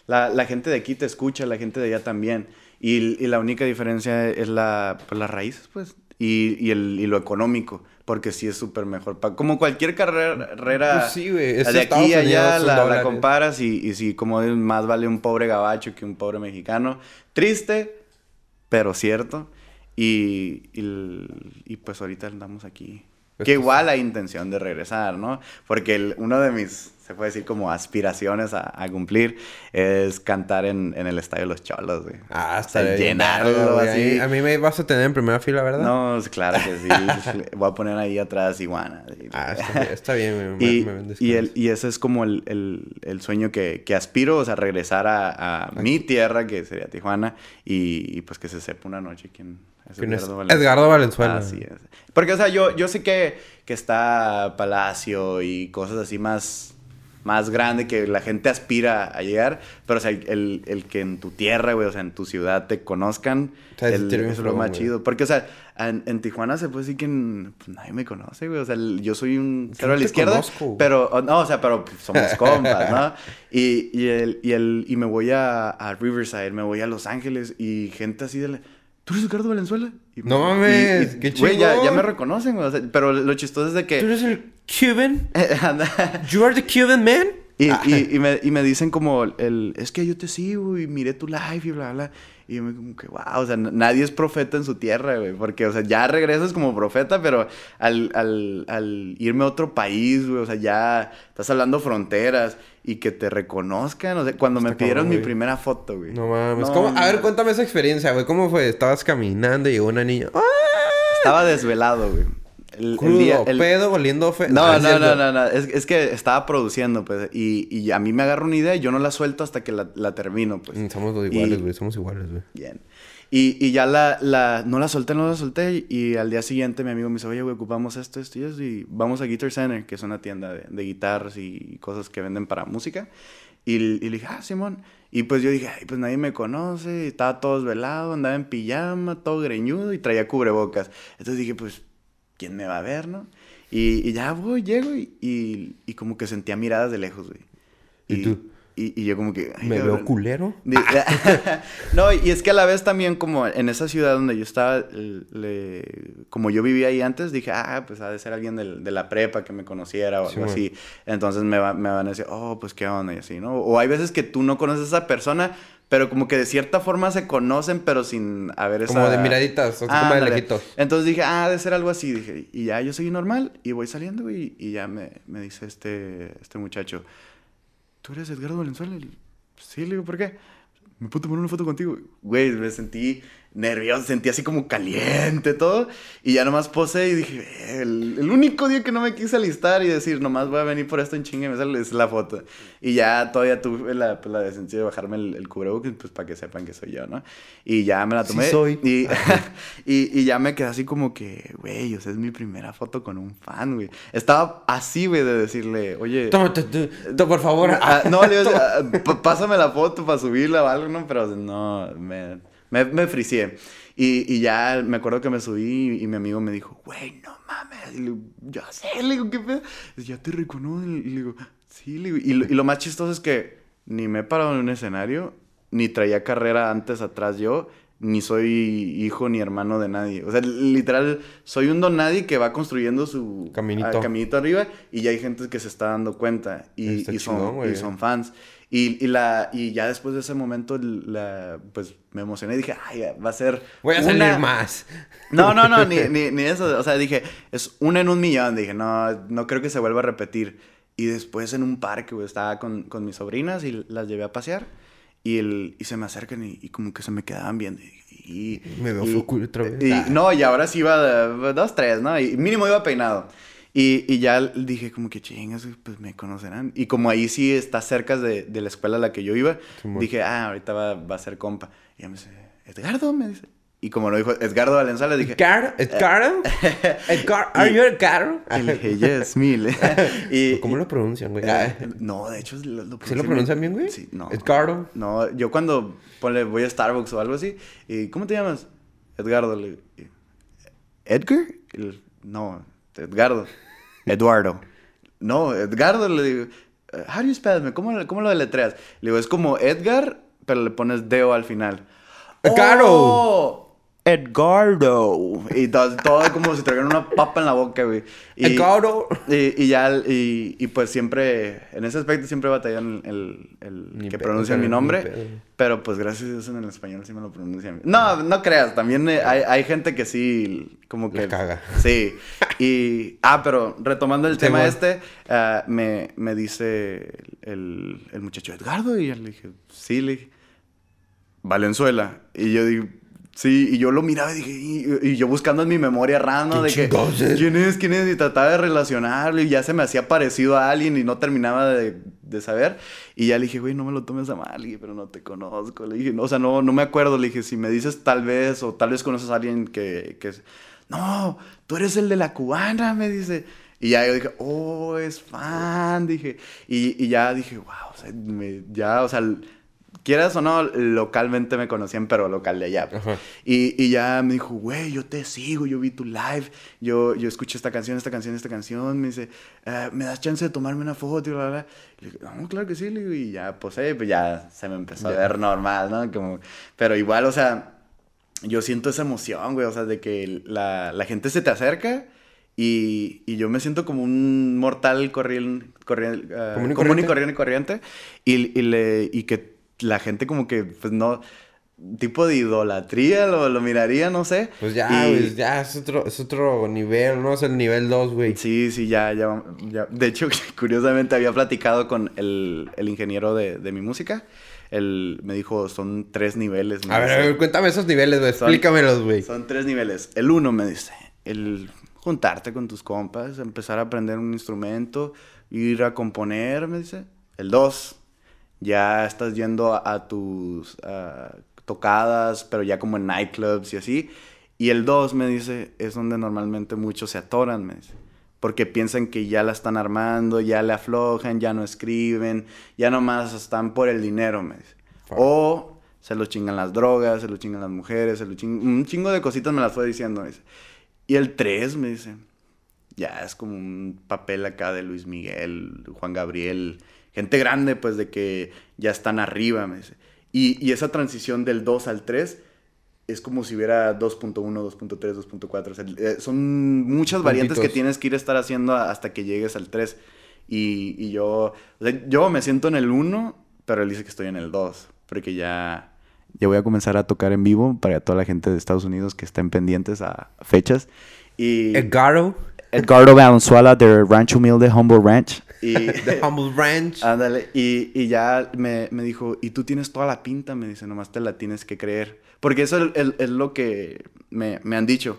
S2: la, la gente de aquí te escucha, la gente de allá también. Y, y la única diferencia es la, pues, las raíces, pues. Y, y, el, y lo económico. Porque sí es súper mejor. Como cualquier carrera.
S1: Pues sí, güey,
S2: de aquí a allá la, la comparas y, y sí, como más vale un pobre gabacho que un pobre mexicano. Triste, pero cierto. Y, y, y pues ahorita andamos aquí.
S1: Pues que
S2: igual hay intención de regresar, ¿no? Porque el- uno de mis, se puede decir como aspiraciones a, a cumplir es cantar en, en el Estadio de los Cholos, güey.
S1: Ah,
S2: O sea, llenarlo
S1: güey.
S2: así.
S1: A mí me vas a tener en primera fila, ¿verdad?
S2: No, claro que sí. Voy a poner ahí atrás iguana.
S1: Ah, está, está bien. Me-
S2: Y,
S1: me
S2: y, el, y ese es como el, el- el sueño que, que aspiro, o sea, regresar a, a mi tierra, que sería Tijuana, y, y, pues que se sepa una noche quién es
S1: ¿Quién es?
S2: Edgardo Valenzuela.
S1: Edgardo Valenzuela.
S2: Así es. Porque, o sea, yo, yo sé que, que está Palacio y cosas así más, más grande que la gente aspira a llegar, pero, o sea, el, el que en tu tierra, güey, o sea, en tu ciudad te conozcan,
S1: O sea,
S2: el- es lo más
S1: güey.
S2: chido. Porque, o sea, en, en Tijuana se puede decir que en- pues, nadie me conoce, güey. O sea, el- yo soy un cero
S1: no
S2: a la izquierda.
S1: conozco.
S2: Pero, no, o sea, pero somos compas, ¿no? Y, y, el, y, el, y me voy a, a Riverside, me voy a Los Ángeles y gente así de la... ¿Tú eres Ricardo Valenzuela? Y-
S1: No
S2: y-
S1: mames,
S2: y-
S1: qué
S2: Güey, ya, ya me reconocen, güey. o sea, pero lo chistoso es de
S1: ¿Tú
S2: que...
S1: eres el Cuban?
S2: Anda.
S1: ¿You are the Cuban man?
S2: Y,
S1: Ah.
S2: y, y, me, y me dicen como, el, es que yo te sigo y miré tu live y bla, bla. Y yo me como que, wow, o sea, nadie es profeta en su tierra, güey. Porque, o sea, ya regresas como profeta, pero al, al, al irme a otro país, güey, o sea, ya estás hablando fronteras y que te reconozcan. O sea, cuando me pidieron
S1: cabrón,
S2: mi primera foto, güey.
S1: No mames.
S2: No,
S1: ¿Cómo? A ver, cuéntame esa experiencia, güey. ¿Cómo fue? Estabas caminando y llegó una niña. ¡Ah!
S2: Estaba desvelado, güey. El, el
S1: Crudo,
S2: día- el-
S1: pedo, oliendo fe.
S2: No,
S1: Ah,
S2: no, no, no, no. Es, es que estaba produciendo, pues. Y, y a mí me agarra una idea y yo no la suelto hasta que la, la termino, pues.
S1: Mm, Somos los iguales,
S2: Y-
S1: güey. Somos iguales, güey.
S2: Bien. Y, y ya la, la... No la solté, no la solté. Y al día siguiente mi amigo me dice, oye, güey, ocupamos esto, esto y eso. Y vamos a Guitar Center, que es una tienda de, de guitarras y cosas que venden para música. Y, y le dije, ah, Simón. Y pues yo dije, ay, pues nadie me conoce. y Estaba todo desvelado, andaba en pijama, todo greñudo y traía cubrebocas. Entonces dije, pues, ¿quién me va a ver, no? Y, y ya voy, llego y, y, y como que sentía miradas de lejos, güey.
S1: ¿Y tú?
S2: Y, yo como que...
S1: ¿Me
S2: cabrón.
S1: veo culero?
S2: No, y es que a la vez también como en esa ciudad donde yo estaba, le- como yo vivía ahí antes, dije, ah, pues ha de ser alguien de la prepa que me conociera o
S1: Sí,
S2: algo
S1: man.
S2: así. Entonces me, va- me van a decir, oh, pues qué onda y así, ¿no? O hay veces que tú no conoces a esa persona, pero como que de cierta forma se conocen, pero sin haber esa...
S1: Como de miraditas, o sea, como de lejitos.
S2: Entonces dije, ah, de ser algo así. Dije, y ya yo soy normal y voy saliendo y, y ya me, me dice este, este muchacho, ¿tú eres Edgardo Valenzuela? Sí, le digo, ¿por qué? ¿Me puedo tomar una foto contigo? Güey, me sentí nervioso, sentí así como caliente todo. Y ya nomás posé y dije, el, el único día que no me quise alistar y decir, nomás voy a venir por esto en chingue, me sale es la foto. Y ya todavía tuve la, pues, la decencia de bajarme el, el cubrebocas, pues para que sepan que soy yo, ¿no? Y ya me la
S1: Sí
S2: tomé.
S1: soy.
S2: Y, y, y ya me quedé así como que, güey, o sea, es mi primera foto con un fan, güey. Estaba así, güey, de decirle, oye...
S1: Tómate, tú, tú, por favor.
S2: Ah, no, le ah, pásame la foto para subirla o algo, ¿no? Pero no, me, me, me fricié. Y, y ya me acuerdo que me subí y, mi amigo me dijo, güey, no mames. Y le digo, sé, le digo, ¿qué pedo? Ya te reconozco. Y le digo, sí, le digo. Y lo, y lo más chistoso es que ni me he parado en un escenario, ni traía carrera antes, atrás yo, ni soy hijo ni hermano de nadie. O sea, literal, soy un don nadie que va construyendo su
S1: Caminito.
S2: ah, caminito arriba y ya hay gente que se está dando cuenta y, son,
S1: chingón, güey.
S2: y son fans. Y, y, la, y ya después de ese momento, la, pues me emocioné y dije, ay, va a ser.
S1: Voy a
S2: una-
S1: salir más.
S2: No, no, no, ni, ni, ni eso. O sea, dije, es una en un millón. Dije, no, no creo que se vuelva a repetir. Y después en un parque, güey, estaba con, con mis sobrinas y las llevé a pasear. Y, el, y se me acercan y, y como que se me quedaban viendo. Y,
S1: Me veo
S2: y-
S1: otra vez.
S2: y-
S1: Ah.
S2: no, y ahora sí iba de- dos, tres, ¿no? Y mínimo iba peinado. Y, y ya dije como que chingas, pues me conocerán. Y como ahí sí está cerca de, de la escuela a la que yo iba,
S1: Simón.
S2: dije, ah, ahorita va, va a ser compa. Y ya me dice, Edgardo, me dice. Y como lo dijo Edgardo Valenzuela, dije...
S1: ¿Edgar? ¿Edgardo? ¿Edgar? ¿Are you Edgardo?
S2: Y le dije, yes, mil. y,
S1: ¿Cómo lo pronuncian, güey?
S2: eh, no, de hecho, lo, lo
S1: ¿Sí lo pronuncian bien, güey?
S2: Sí, no.
S1: ¿Edgardo?
S2: No, yo cuando ponle, voy a Starbucks o algo así, y ¿cómo te llamas? Edgardo. Le, ¿Edgar? No, Edgardo. Eduardo. No, Edgardo le digo, how do you spell it? ¿Cómo, ¿Cómo lo deletreas? Le digo, es como Edgar, pero le pones Deo al final.
S1: Edgardo.
S2: ¡Oh! Edgardo. Y todo, todo como si traigan una papa en la boca, güey. Y-
S1: ¿Edgardo?
S2: y, y ya, y, y pues siempre, en ese aspecto siempre batallan el, el que pronuncian mi nombre. Pero pues gracias a Dios en el español sí me lo pronuncian. No, no creas, también eh, hay, hay gente que sí, como que...
S1: Caga.
S2: Sí. Y, ah, pero retomando el tema este, ah, me, me dice el, el muchacho, Edgardo, y yo le dije, sí, le dije, Valenzuela. Y yo digo, sí, y yo lo miraba y dije, y, y yo buscando en mi memoria random de
S1: ¿Qué
S2: que,
S1: es?
S2: ¿quién es? ¿Quién es? Y trataba de relacionarlo y ya se me hacía parecido a alguien y no terminaba de, de saber. Y ya le dije, güey, no me lo tomes a mal, dije, pero no te conozco. Le dije, no, o sea, no, no me acuerdo. Le dije, si me dices tal vez o tal vez conoces a alguien que, que no, tú eres el de la cubana, me dice. Y ya yo dije, oh, es fan, dije. Y, y ya dije, wow, o sea, me- ya, o sea, quieras o no, localmente me conocían, pero local de allá. Y, y ya me dijo, güey, yo te sigo, yo vi tu live, yo, yo escuché esta canción, esta canción, esta canción. Me dice, "Eh, ¿me das chance de tomarme una foto? Y, bla, bla. Y le dije, no, claro que sí. Le digo, y ya, pues, eh, pues ya se me empezó a ver normal, ¿no? Como, pero igual, o sea, yo siento esa emoción, güey, o sea, de que la, la gente se te acerca y, y yo me siento como un mortal corrien, corrien- ah,
S1: Común y
S2: común y
S1: corriente.
S2: corriente y corriente y, y, le, y que la gente como que, pues no, tipo de idolatría lo, lo miraría, no sé.
S1: Pues ya,
S2: Y-
S1: ya es otro, es otro nivel, ¿no? Es el nivel 2, güey.
S2: Sí, sí, ya, ya, ya. De hecho, curiosamente había platicado con el, el ingeniero de, de mi música. Él me dijo, son tres niveles.
S1: A ver, a ver, cuéntame esos niveles, güey. Explícamelos, güey.
S2: Son tres niveles. El uno me dice, el juntarte con tus compas, empezar a aprender un instrumento, ir a componer, me dice. El dos, ya estás yendo a, a tus ah, tocadas, pero ya como en nightclubs y así. Y el dos, me dice, es donde normalmente muchos se atoran, me dice. Porque piensan que ya la están armando, ya le aflojan, ya no escriben, ya nomás están por el dinero, me dice.
S1: Fuck.
S2: O se lo chingan las drogas, se lo chingan las mujeres, se lo chingan... Un chingo de cositas me las fue diciendo, me dice. Y el 3 me dice, ya es como un papel acá de Luis Miguel, Juan Gabriel, gente grande, pues de que ya están arriba, me dice. Y, y esa transición del 2 al 3 es como si hubiera 2.1, 2.3, 2.4. o sea, eh, son muchas variantes que
S1: Puntitos.
S2: tienes que ir a estar haciendo hasta que llegues al 3. Y, y yo, o sea, yo me siento en el 1, pero él dice que estoy en el 2, porque ya, ya voy a comenzar a tocar en vivo para toda la gente de Estados Unidos que estén pendientes a fechas. Y
S1: Edgardo,
S2: Edgardo Valenzuela de Rancho Humilde Humble Ranch. Y,
S1: The Humble Ranch.
S2: Ándale, y, y ya me, me dijo, y tú tienes toda la pinta, me dice, nomás te la tienes que creer. Porque eso es, lo que me, me han dicho.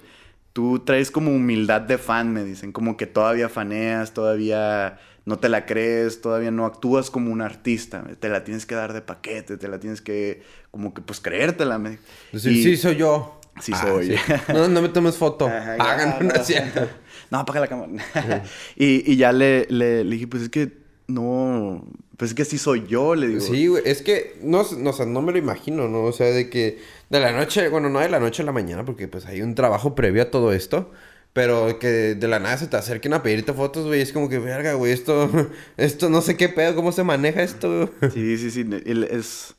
S2: Tú traes como humildad de fan, me dicen, como que todavía faneas, todavía no te la crees, todavía no actúas como un artista, te la tienes que dar de paquete, te la tienes que, como que pues creértela. Me...
S1: Decir,
S2: Y-
S1: sí, soy yo.
S2: Sí
S1: Ah,
S2: soy.
S1: No, no me tomes foto.
S2: Ajá,
S1: Pagan,
S2: ya,
S1: no es cierto.
S2: No, apaga la cámara. y, y ya le, le, le dije, pues es que no, pues es que sí soy yo, le digo.
S1: Sí, güey, es que no, no, o sea, no me lo imagino, ¿no? O sea, de que de la noche, bueno, no de la noche a la mañana, porque pues hay un trabajo previo a todo esto, pero que de la nada se te acerquen a pedirte fotos, güey, es como que, verga, güey, esto, esto no sé qué pedo, cómo se maneja esto.
S2: Sí, sí, sí. el- es,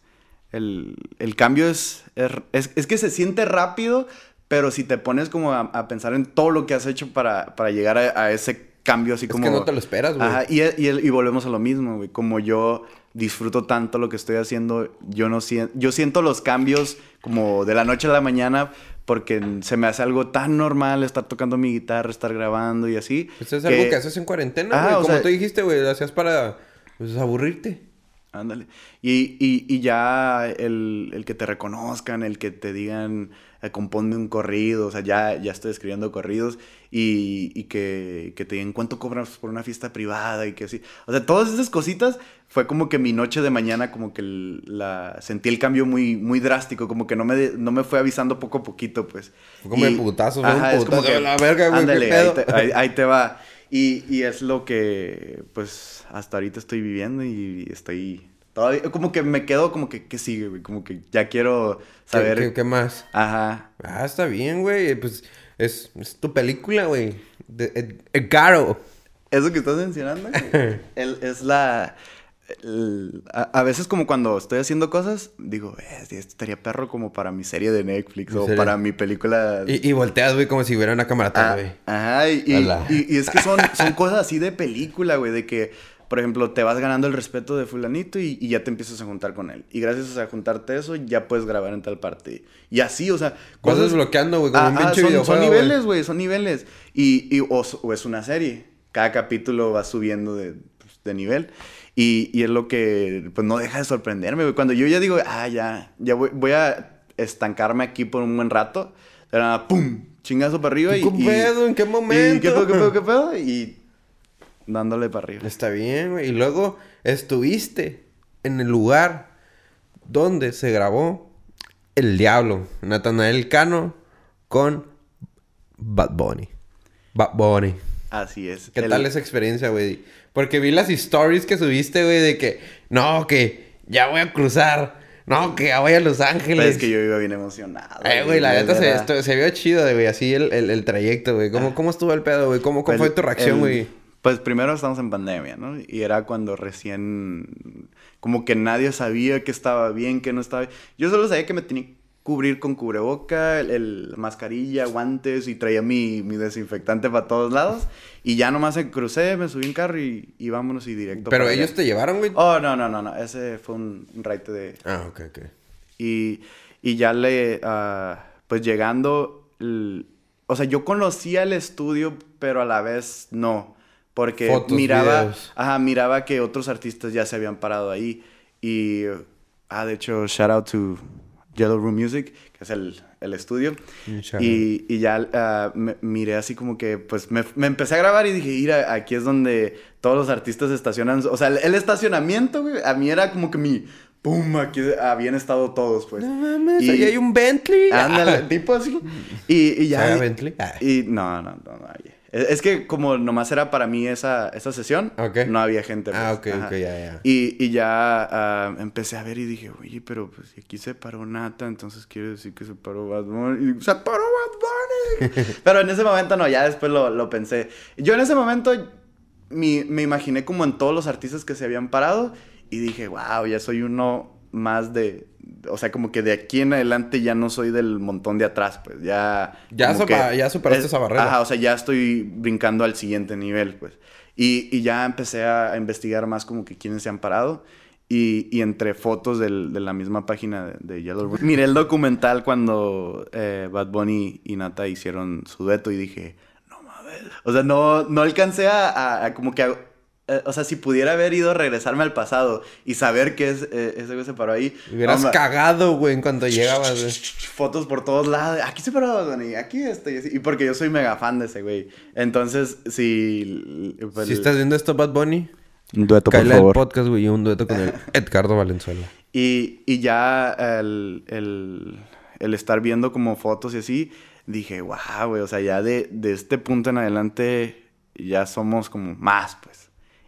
S2: el, el cambio es, es, es que se siente rápido, pero si te pones como a, a pensar en todo lo que has hecho para, para llegar a, a ese cambio así
S1: Es
S2: como...
S1: que no te lo esperas, güey.
S2: Ajá, y, y, y volvemos a lo mismo, güey. Como yo disfruto tanto lo que estoy haciendo, yo no siento... Yo siento los cambios como de la noche a la mañana porque se me hace algo tan normal estar tocando mi guitarra, estar grabando y así.
S1: Pues es algo que haces en cuarentena, güey, como
S2: sea-
S1: tú dijiste, güey, lo hacías para, pues, aburrirte.
S2: Ándale. Y, y, y ya el, el que te reconozcan, el que te digan, eh, componme un corrido, o sea, ya, ya estoy escribiendo corridos. y, y que, que te digan cuánto cobras por una fiesta privada y que así. O sea, todas esas cositas fue como que mi noche de mañana como que la sentí el cambio muy muy drástico, como que no me no me fue avisando poco a poquito, pues.
S1: Fue como el putazo, fue un
S2: es como
S1: putazo
S2: que,
S1: de la verga, güey, qué
S2: ándale,
S1: pedo.
S2: ahí te, ahí- ahí te va. Y, y es lo que pues hasta ahorita estoy viviendo y estoy todavía como que me quedo como que qué sigue, güey, como que ya quiero
S1: ¿Qué,
S2: saber
S1: qué- qué más?
S2: Ajá.
S1: Ah, está bien, güey. Pues es, es tu película, güey. De Ed- Edgaro.
S2: Eso que estás mencionando güey, el- es la... el- a, a veces como cuando estoy haciendo cosas, digo, eh, esto estaría perro como para mi serie de Netflix o para mi película...
S1: Y, y volteas, güey, como si hubiera una cámara
S2: Ah,
S1: güey.
S2: ajá, y, y- y es que son, son cosas así de película, güey, de que, por ejemplo, te vas ganando el respeto de fulanito y, y ya te empiezas a juntar con él. Y gracias a juntarte eso, ya puedes grabar en tal parte. Y así, o sea,
S1: Vas desbloqueando, güey, como un
S2: Ajá,
S1: pinche
S2: son,
S1: videojuego,
S2: son
S1: güey.
S2: niveles, güey, son niveles. Y, y- o, o es una serie. Cada capítulo va subiendo de, pues, de nivel. Y, y es lo que, pues, no deja de sorprenderme, güey. Cuando yo ya digo, ah, ya, ya voy, voy a estancarme aquí por un buen rato. Era, ¡pum! Chingazo para arriba y...
S1: ¿Qué pedo? ¿En qué momento?
S2: ¿Qué pedo, qué pedo, qué pedo? Y dándole para arriba.
S1: Está bien, güey. Y luego estuviste en el lugar donde se grabó El Diablo, Natanael Cano con Bad Bunny. Bad Bunny.
S2: Así es.
S1: ¿Qué
S2: El-
S1: tal esa experiencia, güey? Porque vi las stories que subiste, güey, de que no, que ya voy a cruzar, no, que ya voy a Los Ángeles.
S2: Pues es que yo iba bien emocionado.
S1: Eh, güey, la neta se, se vio chido, güey, así el, el, el trayecto, güey. ¿Cómo, ¿Cómo estuvo el pedo, güey? ¿Cómo, cómo
S2: Pues,
S1: fue tu reacción, güey?
S2: Pues primero estamos en pandemia, ¿no? Y era cuando recién, como que nadie sabía que estaba bien, que no estaba bien. Yo solo sabía que me tenía que cubrir con cubreboca, el, el- mascarilla, guantes y traía mi, mi desinfectante para todos lados. Y ya nomás me crucé, me subí en carro y, y vámonos y directo.
S1: Pero
S2: para
S1: ellos
S2: allá.
S1: te llevaron, güey.
S2: Oh, no, no, no, no. Ese fue un, raite de,
S1: Ah, ok, ok.
S2: y, y ya le, ah, pues llegando, el- o sea, yo conocía el estudio, pero a la vez no. Porque
S1: Fotos,
S2: miraba, ajá, miraba que otros artistas ya se habían parado ahí. Y, ah, de hecho, shout out to Yellow Room Music, que es el, el estudio.
S1: Shout
S2: Y, y ya ah, me- miré así como que, pues me, me empecé a grabar y dije, mira, aquí es donde todos los artistas estacionan. O sea, el, el estacionamiento, güey, a mí era como que mi, pum, aquí habían estado todos, pues.
S1: No mames,
S2: Y-
S1: ahí hay un Bentley.
S2: Ándale, tipo así. Y, y ya.
S1: ¿Sabe
S2: y-
S1: Bentley? Ah.
S2: Y no, no, no, no. oye. Es que como nomás era para mí esa, esa sesión, no había gente.
S1: Ah,
S2: pues.
S1: ok,
S2: Ajá.
S1: ok, ya, ya.
S2: Y, y ya ah, empecé a ver y dije, oye, pero pues aquí se paró Nata, entonces quiere decir que se paró Bad Bunny. Y se paró Bad Bunny. pero en ese momento no, ya después lo, lo pensé. Yo en ese momento mi- me imaginé como en todos los artistas que se habían parado y dije, wow, ya soy uno más de... O sea, como que de aquí en adelante ya no soy del montón de atrás, pues ya...
S1: Ya sopa- ya superaste esa barrera.
S2: Ajá, o sea, ya estoy brincando al siguiente nivel, pues. Y, y ya empecé a, a investigar más como que quiénes se han parado. Y, y entre fotos del- de la misma página de, de Yellow Room. Miré el documental cuando eh, Bad Bunny y Nata hicieron su dueto y dije, no mames. O sea, no, no alcancé a, a- a como que... eh, o sea, si pudiera haber ido a regresarme al pasado y saber que es, eh, ese güey se paró ahí.
S1: Hubieras cagado, güey, en cuanto llegabas, güey.
S2: fotos por todos lados. Aquí se paró Bunny, aquí estoy. así. Y porque yo soy mega fan de ese güey. Entonces, si. pues,
S1: Si estás viendo esto, Bad Bunny,
S2: Un dueto,
S1: cállale al podcast, güey, y un dueto con el Edgardo Valenzuela.
S2: Y, y ya el, el, el estar viendo como fotos y así, dije, wow, güey, o sea, ya de, de este punto en adelante ya somos como más, pues.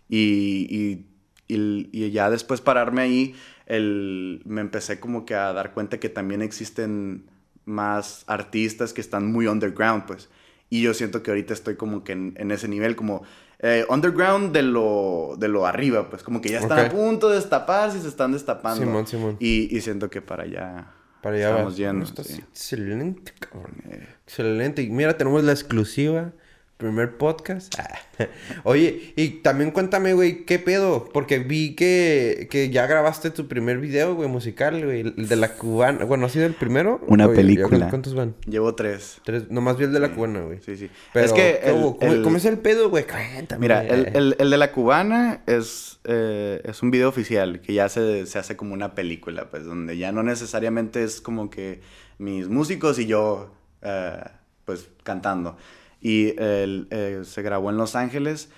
S2: Y, y, y, y ya después pararme ahí, el, me empecé como que a dar cuenta que también existen más artistas que están muy underground, pues. Y yo siento que ahorita estoy como que en, en ese nivel, como eh, underground de lo, de lo arriba, pues como que ya están a punto de destaparse y se están destapando.
S1: Simón, Simón.
S2: Y, y siento que para allá
S1: Para allá
S2: estamos
S1: vas.
S2: yendo. Sí.
S1: Excelente, cabrón.
S2: Eh,
S1: Excelente. Y mira, tenemos la exclusiva. Primer podcast. Ah. Oye, y también cuéntame, güey, ¿qué pedo? Porque vi que, que ya grabaste tu primer video, güey, musical, güey. El de la cubana. Bueno, ¿ha sido el primero?
S2: Una
S1: ¿O ya- ya
S2: película.
S1: ¿Cuántos van?
S2: Llevo tres.
S1: Tres. Nomás vi el de la cubana, güey.
S2: Sí, sí.
S1: Pero,
S2: es que
S1: ¿qué
S2: el- el-
S1: cómo es el pedo, güey? Cuéntame.
S2: Mira, el, el- el de la cubana es, eh, es un video oficial que ya se, se hace como una película, pues, donde ya no necesariamente es como que mis músicos y yo, eh, pues, cantando. Y el, eh, se grabó en Los Ángeles.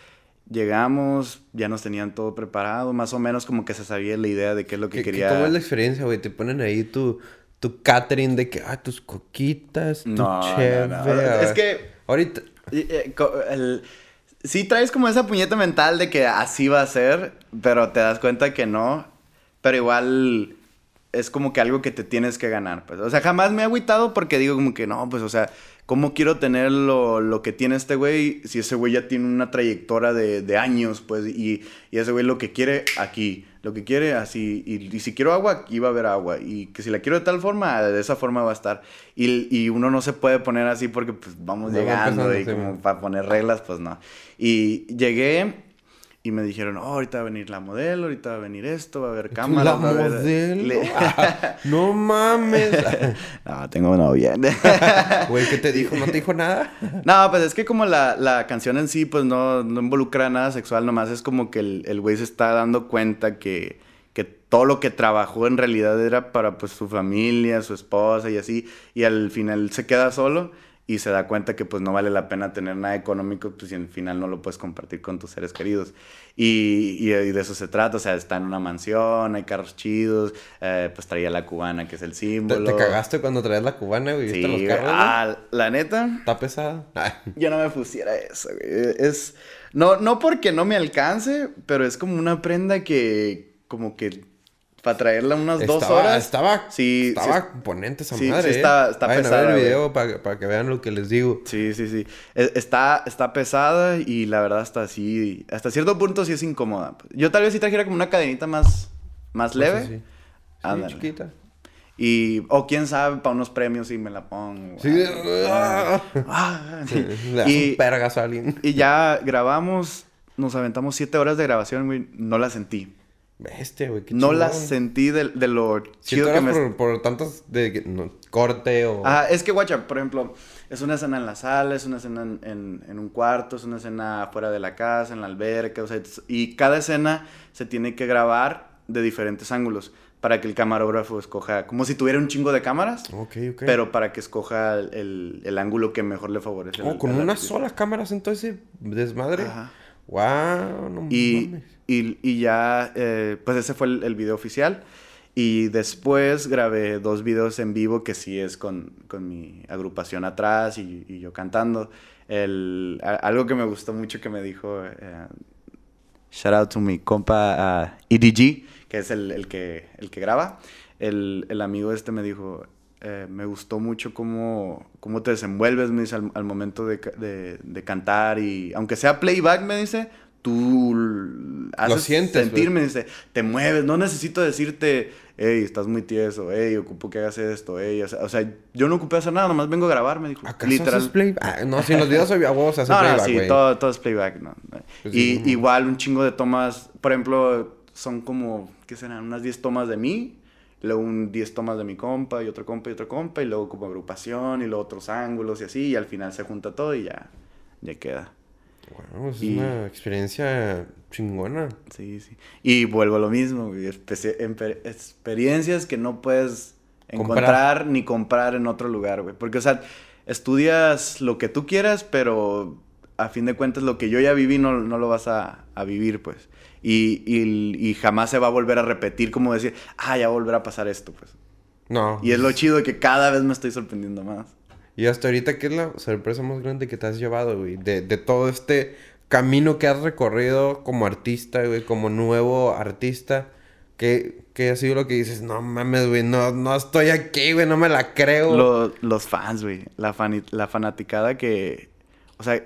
S2: Llegamos, ya nos tenían todo preparado, más o menos como que se sabía la idea de qué es lo que
S1: ¿Qué-
S2: quería.
S1: ¿Cómo es la experiencia, güey? Te ponen ahí tu, tu catering de que, ah, tus coquitas, tu
S2: No, no,
S1: cheve.
S2: no. Es que
S1: Ahorita...
S2: Eh, el- sí traes como esa puñeta mental de que así va a ser, pero te das cuenta que no. Pero igual es como que algo que te tienes que ganar. Pues. O sea, jamás me he agüitado porque digo como que no, pues, o sea, ¿cómo quiero tener lo, lo que tiene este güey si ese güey ya tiene una trayectoria de, de años, pues, y, y ese güey lo que quiere aquí, lo que quiere así, y, y si quiero agua, aquí va a haber agua, y que si la quiero de tal forma, de esa forma va a estar. Y, y uno no se puede poner así porque pues vamos
S1: No,
S2: llegando y como para poner reglas, pues no. Y llegué y me dijeron, oh, ahorita va a venir la modelo, ahorita va a venir esto, va a haber cámara.
S1: la
S2: va a haber-".
S1: modelo.
S2: Le-
S1: Ah, no mames.
S2: no, tengo novia.
S1: Güey, ¿qué te dijo? ¿No te dijo nada?
S2: no, pues es que como la, la canción en sí, pues no, no involucra nada sexual, nomás es como que el, el güey se está dando cuenta que, que todo lo que trabajó en realidad era para pues su familia, su esposa y así, y al final se queda solo y se da cuenta que pues no vale la pena tener nada económico, pues si al final no lo puedes compartir con tus seres queridos. Y, y- y de eso se trata, o sea, está en una mansión, hay carros chidos, eh, pues traía la cubana que es el
S1: ¿Te,
S2: símbolo.
S1: te cagaste cuando traías la cubana, güey?
S2: Sí,
S1: ¿Viste los carros, güey?
S2: ah, la neta,
S1: Está pesada.
S2: Yo no me pusiera eso, güey. Es. No, no porque no me alcance, pero es como una prenda que. Como que. Para traerla unas dos
S1: Estaba-
S2: horas.
S1: Estaba,
S2: Sí,
S1: estaba
S2: sí,
S1: imponente esa
S2: sí, sí
S1: madre,
S2: está-
S1: ¿eh?
S2: está
S1: Vayan a
S2: pesada,
S1: ver el video para que vean lo que les digo.
S2: Sí, sí, sí. E- Está, está pesada y la verdad hasta así. Hasta cierto punto sí es incómoda. Yo tal vez sí trajera como una cadenita más. Más leve.
S1: Sí, sí, sí. Sí, chiquita.
S2: Y. O quién sabe, para unos premios si me la pongo.
S1: Sí.
S2: Ah, ah, sí. Y-
S1: un pergazo a alguien.
S2: Y ya grabamos, nos aventamos siete horas de grabación, güey. No la sentí.
S1: Bestia, güey. qué
S2: No
S1: chingón.
S2: sentí de, de lo chido que me...
S1: por, por tantos de que- no, corte o...
S2: Ajá, es que, guacha, por ejemplo, es una escena en la sala, es una escena en, en- en un cuarto, es una escena fuera de la casa, en la alberca, o sea, y cada escena se tiene que grabar de diferentes ángulos para que el camarógrafo escoja, como si tuviera un chingo de cámaras, pero para que escoja el, el- el ángulo que mejor le favorece.
S1: Oh,
S2: al-
S1: con unas solas cámaras entonces, desmadre.
S2: Ajá.
S1: Wow, no
S2: Y,
S1: mames.
S2: Y, y ya, eh, pues ese fue el, el video oficial. Y después grabé dos videos en vivo que sí es con, con mi agrupación atrás y, y yo cantando. El, a- algo que me gustó mucho que me dijo, eh, shout out to mi compa ah, EDG, que es el, el que, el que graba. El, el amigo este me dijo, eh, me gustó mucho cómo, cómo te desenvuelves, me dice, al, al momento de, de- de cantar y aunque sea playback, me dice, tú haces
S1: sientes,
S2: sentir,
S1: güey.
S2: me dice, te mueves, no necesito decirte, hey, estás muy tieso, hey, ocupo que hagas esto, hey, o sea, o sea, yo no ocupé hacer nada, nomás vengo a grabar, me dijo,
S1: ¿Acaso haces play? Ah, no, si en los videos soy a huevos se hace
S2: no, no,
S1: playback,
S2: sí, todo, todo es playback, ¿no?
S1: Pues
S2: y
S1: sí.
S2: igual un chingo de tomas, por ejemplo, son como, ¿qué serán? Unas 10 tomas de mí, luego un 10 tomas de mi compa y otro compa y otro compa, y luego como agrupación y luego otros ángulos y así, y al final se junta todo y ya, ya queda.
S1: Wow, es
S2: Y-
S1: una experiencia chingona.
S2: Sí, sí. Y vuelvo a lo mismo, güey, experiencias que no puedes
S1: Comprar.
S2: encontrar ni comprar en otro lugar, güey. Porque, o sea, estudias lo que tú quieras, pero a fin de cuentas lo que yo ya viví no, no lo vas a, a vivir, pues. Y, y, y jamás se va a volver a repetir como decir, ah, ya va a volver a pasar esto, pues.
S1: No.
S2: Y es lo chido de que cada vez me estoy sorprendiendo más.
S1: Y hasta ahorita, ¿qué es la sorpresa más grande que te has llevado, güey? De, de todo este camino que has recorrido como artista, güey, como nuevo artista. ¿Qué, qué ha sido lo que dices? No mames, güey, no, no estoy aquí, güey, no me la creo.
S2: Lo- los fans, güey. La, fani- la fanaticada que. O sea,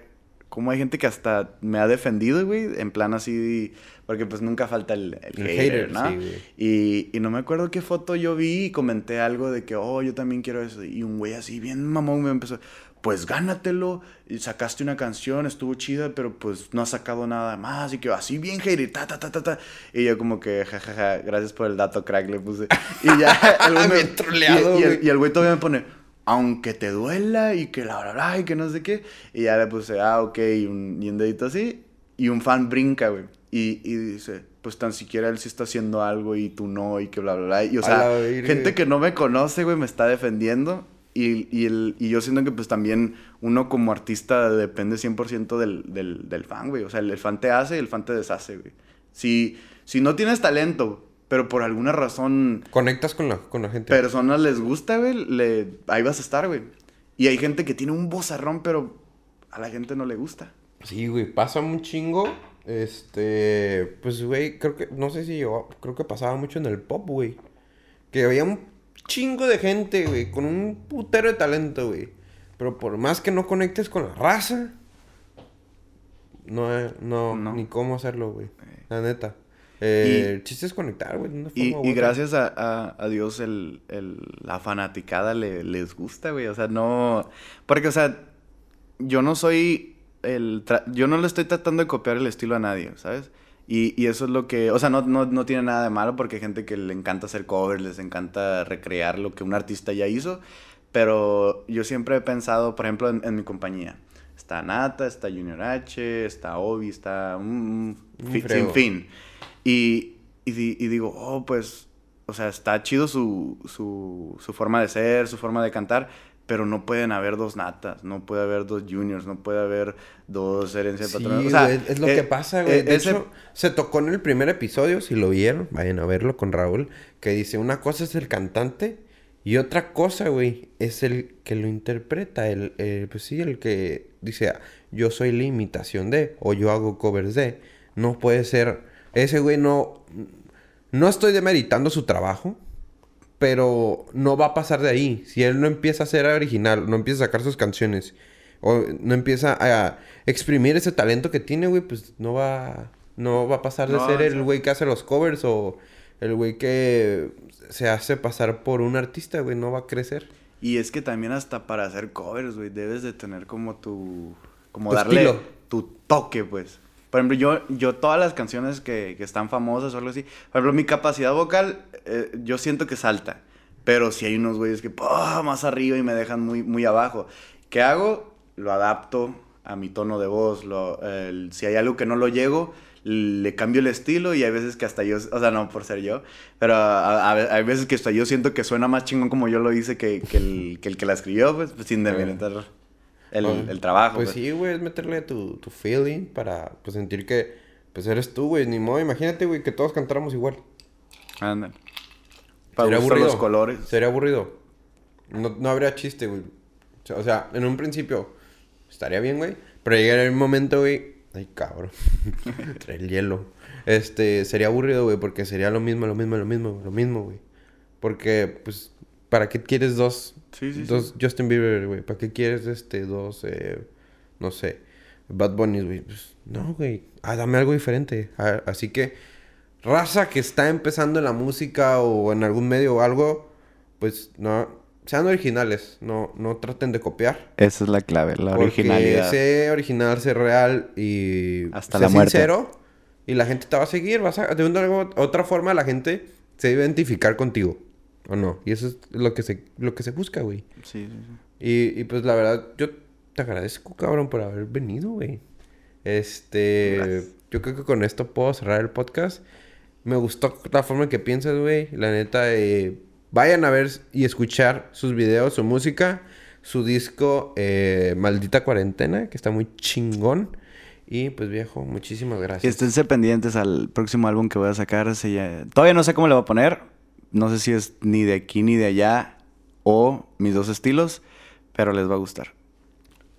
S2: como hay gente que hasta me ha defendido, güey. En plan así. Porque pues nunca falta el, el
S1: El
S2: hater,
S1: hater,
S2: ¿no?
S1: sí, güey.
S2: y, y no me acuerdo qué foto yo vi y comenté algo de que, oh, yo también quiero eso. Y un güey así, bien mamón, me empezó. Pues gánatelo. Y sacaste una canción, estuvo chida, pero pues no has sacado nada más. Y que así bien hater, ta, ta, ta, ta, ta. Y yo como que, jajaja, gracias por el dato, crack, le puse. Y ya, el güey me-
S1: troleado,
S2: y- y el- y el güey todavía me pone, aunque te duela y que la bla bla y que no sé qué. Y ya le puse, ah, ok, y un, y un dedito así. Y un fan brinca, güey. Y, y dice, pues tan siquiera él sí está haciendo algo y tú no, y que bla bla bla. Y o sea, gente que no me conoce, güey, me está defendiendo. Y, y, el, y yo siento que pues también uno como artista depende 100% del, del, del fan, güey. O sea, el, fan te hace y el fan te deshace, güey. Si, si no tienes talento, pero por alguna razón...
S1: Conectas con la, con la gente.
S2: Personas les gusta, güey, le, ahí vas a estar, güey. Y hay gente que tiene un bozarrón, pero a la gente no le gusta.
S1: Sí, güey, pasa un chingo. Este, pues, güey, creo que, no sé si yo, creo que pasaba mucho en el pop, güey. Que había un chingo de gente, güey, con un putero de talento, güey. Pero por más que no conectes con la raza, no, no, no. ni cómo hacerlo, güey. La neta. Eh, el chiste es conectar, güey.
S2: Y, y gracias a, a, Dios el, el, la fanaticada le, les gusta, güey. O sea, no... Porque, o sea, yo no soy el... Yo no le estoy tratando de copiar el estilo a nadie, ¿sabes? Y, y, eso es lo que, o sea, no, no, no, tiene nada de malo porque hay gente que le encanta hacer covers, les encanta recrear lo que un artista ya hizo, pero yo siempre he pensado, por ejemplo, en, mi compañía. Está Nata, está Junior H, está Obi, está un, sin fin. Y, y, y, digo, oh, pues, o sea, está chido su, su, su forma de ser, su forma de cantar, pero no pueden haber dos natas, no puede haber dos juniors, no puede haber dos herencias
S1: sí, O sea, es, lo que eh, pasa, güey. Eh, de hecho, se tocó en el primer episodio, si lo vieron, vayan a verlo con Raúl, que dice, una cosa es el cantante y otra cosa, güey, es el que lo interpreta, el, pues sí, el que dice, yo soy la imitación de, o yo hago covers de. No puede ser, ese güey no, no estoy demeritando su trajo, pero no va a pasar de ahí. Si él no empieza a ser original, no empieza a sacar sus canciones, o no empieza a exprimir ese talento que tiene, güey, pues no va, no va a pasar de ser el güey que hace los covers o el güey que se hace pasar por un artista, güey, no va a crecer.
S2: Y es que también hasta para hacer covers, güey, debes de tener como tu... Como darle tu toque, pues. Por ejemplo, yo, yo todas las canciones que, que están famosas o algo así, por ejemplo, mi capacidad vocal, eh, yo siento que salta. Pero si hay unos güeyes que más arriba y me dejan muy, muy abajo. ¿Qué hago? Lo adapto a mi tono de voz. Lo, si hay algo que no lo llego, le cambio el estilo y hay veces que hasta yo, o sea, no por ser yo, pero hay veces que hasta yo siento que suena más chingón como yo lo hice que, que, el, que el que la escribió, pues, pues sin demeritar el, el trabajo.
S1: Pues, sí, güey, es meterle tu, tu feeling para pues, sentir que pues eres tú, güey. Ni modo, imagínate, güey, que todos cantáramos igual.
S2: Anda.
S1: Para Sería aburrido. los colores. Sería aburrido. No, no habría chiste, güey. O sea, en un principio estaría bien, güey. Pero llegar el momento, güey. Ay, cabrón. Trae el hielo. Este, sería aburrido, güey, porque sería lo mismo, lo mismo, lo mismo, lo mismo, güey. Porque, pues, ¿para qué quieres dos Sí, sí, dos Justin Bieber, güey. ¿Para qué quieres este dos, eh, no sé, Bad Bunny, güey? Pues, no, güey. Ah, dame algo diferente. Ah, así que, raza que está empezando en la música o en algún medio o algo, pues no, sean originales. No, no traten de copiar.
S2: Esa es la clave, la originalidad.
S1: Sé original, sé real y Hasta la muerte. sincero. Y la gente te va a seguir. Vas a, de una u otra forma, la gente se va a identificar contigo. ¿O no? Y eso es lo que se, lo que se busca, güey.
S2: Sí, sí, sí.
S1: Y, y pues la verdad, yo te agradezco, cabrón, por haber venido, güey. Este. Yo creo que con esto puedo cerrar el podcast. Me gustó la forma en que piensas, güey. La neta, eh, vayan a ver y escuchar sus videos, su música, su disco eh, Maldita Cuarentena, que está muy chingón. Y pues viejo, muchísimas gracias.
S2: Esténse pendientes al próximo álbum que voy a sacar. Todavía no sé cómo le voy a poner, no sé si es ni de aquí ni de allá o mis dos estilos, pero les va a gustar.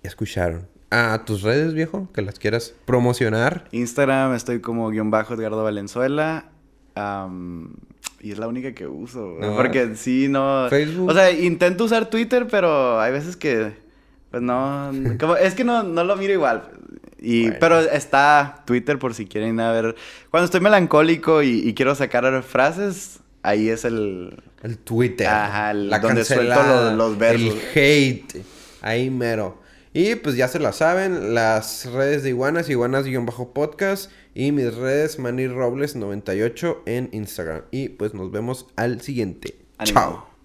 S1: Escucharon. A tus redes, viejo, que las quieras promocionar.
S2: Instagram estoy como guion bajo Edgardo Valenzuela. y es la única que uso. porque sí, no. Facebook. O sea, intento usar Twitter, pero hay veces que. Pues no. es que no, no lo miro igual. Y, Pero está Twitter por si quieren a ver. Cuando estoy melancólico y quiero sacar frases, ahí es el...
S1: El Twitter.
S2: Ajá, la donde suelto los, los, versos.
S1: El hate. Ahí mero. Y pues ya se la saben, las redes de Iguanas, Iguanas-podcast y mis redes Manny Robles 98 en Instagram. Y pues nos vemos al siguiente. Chao.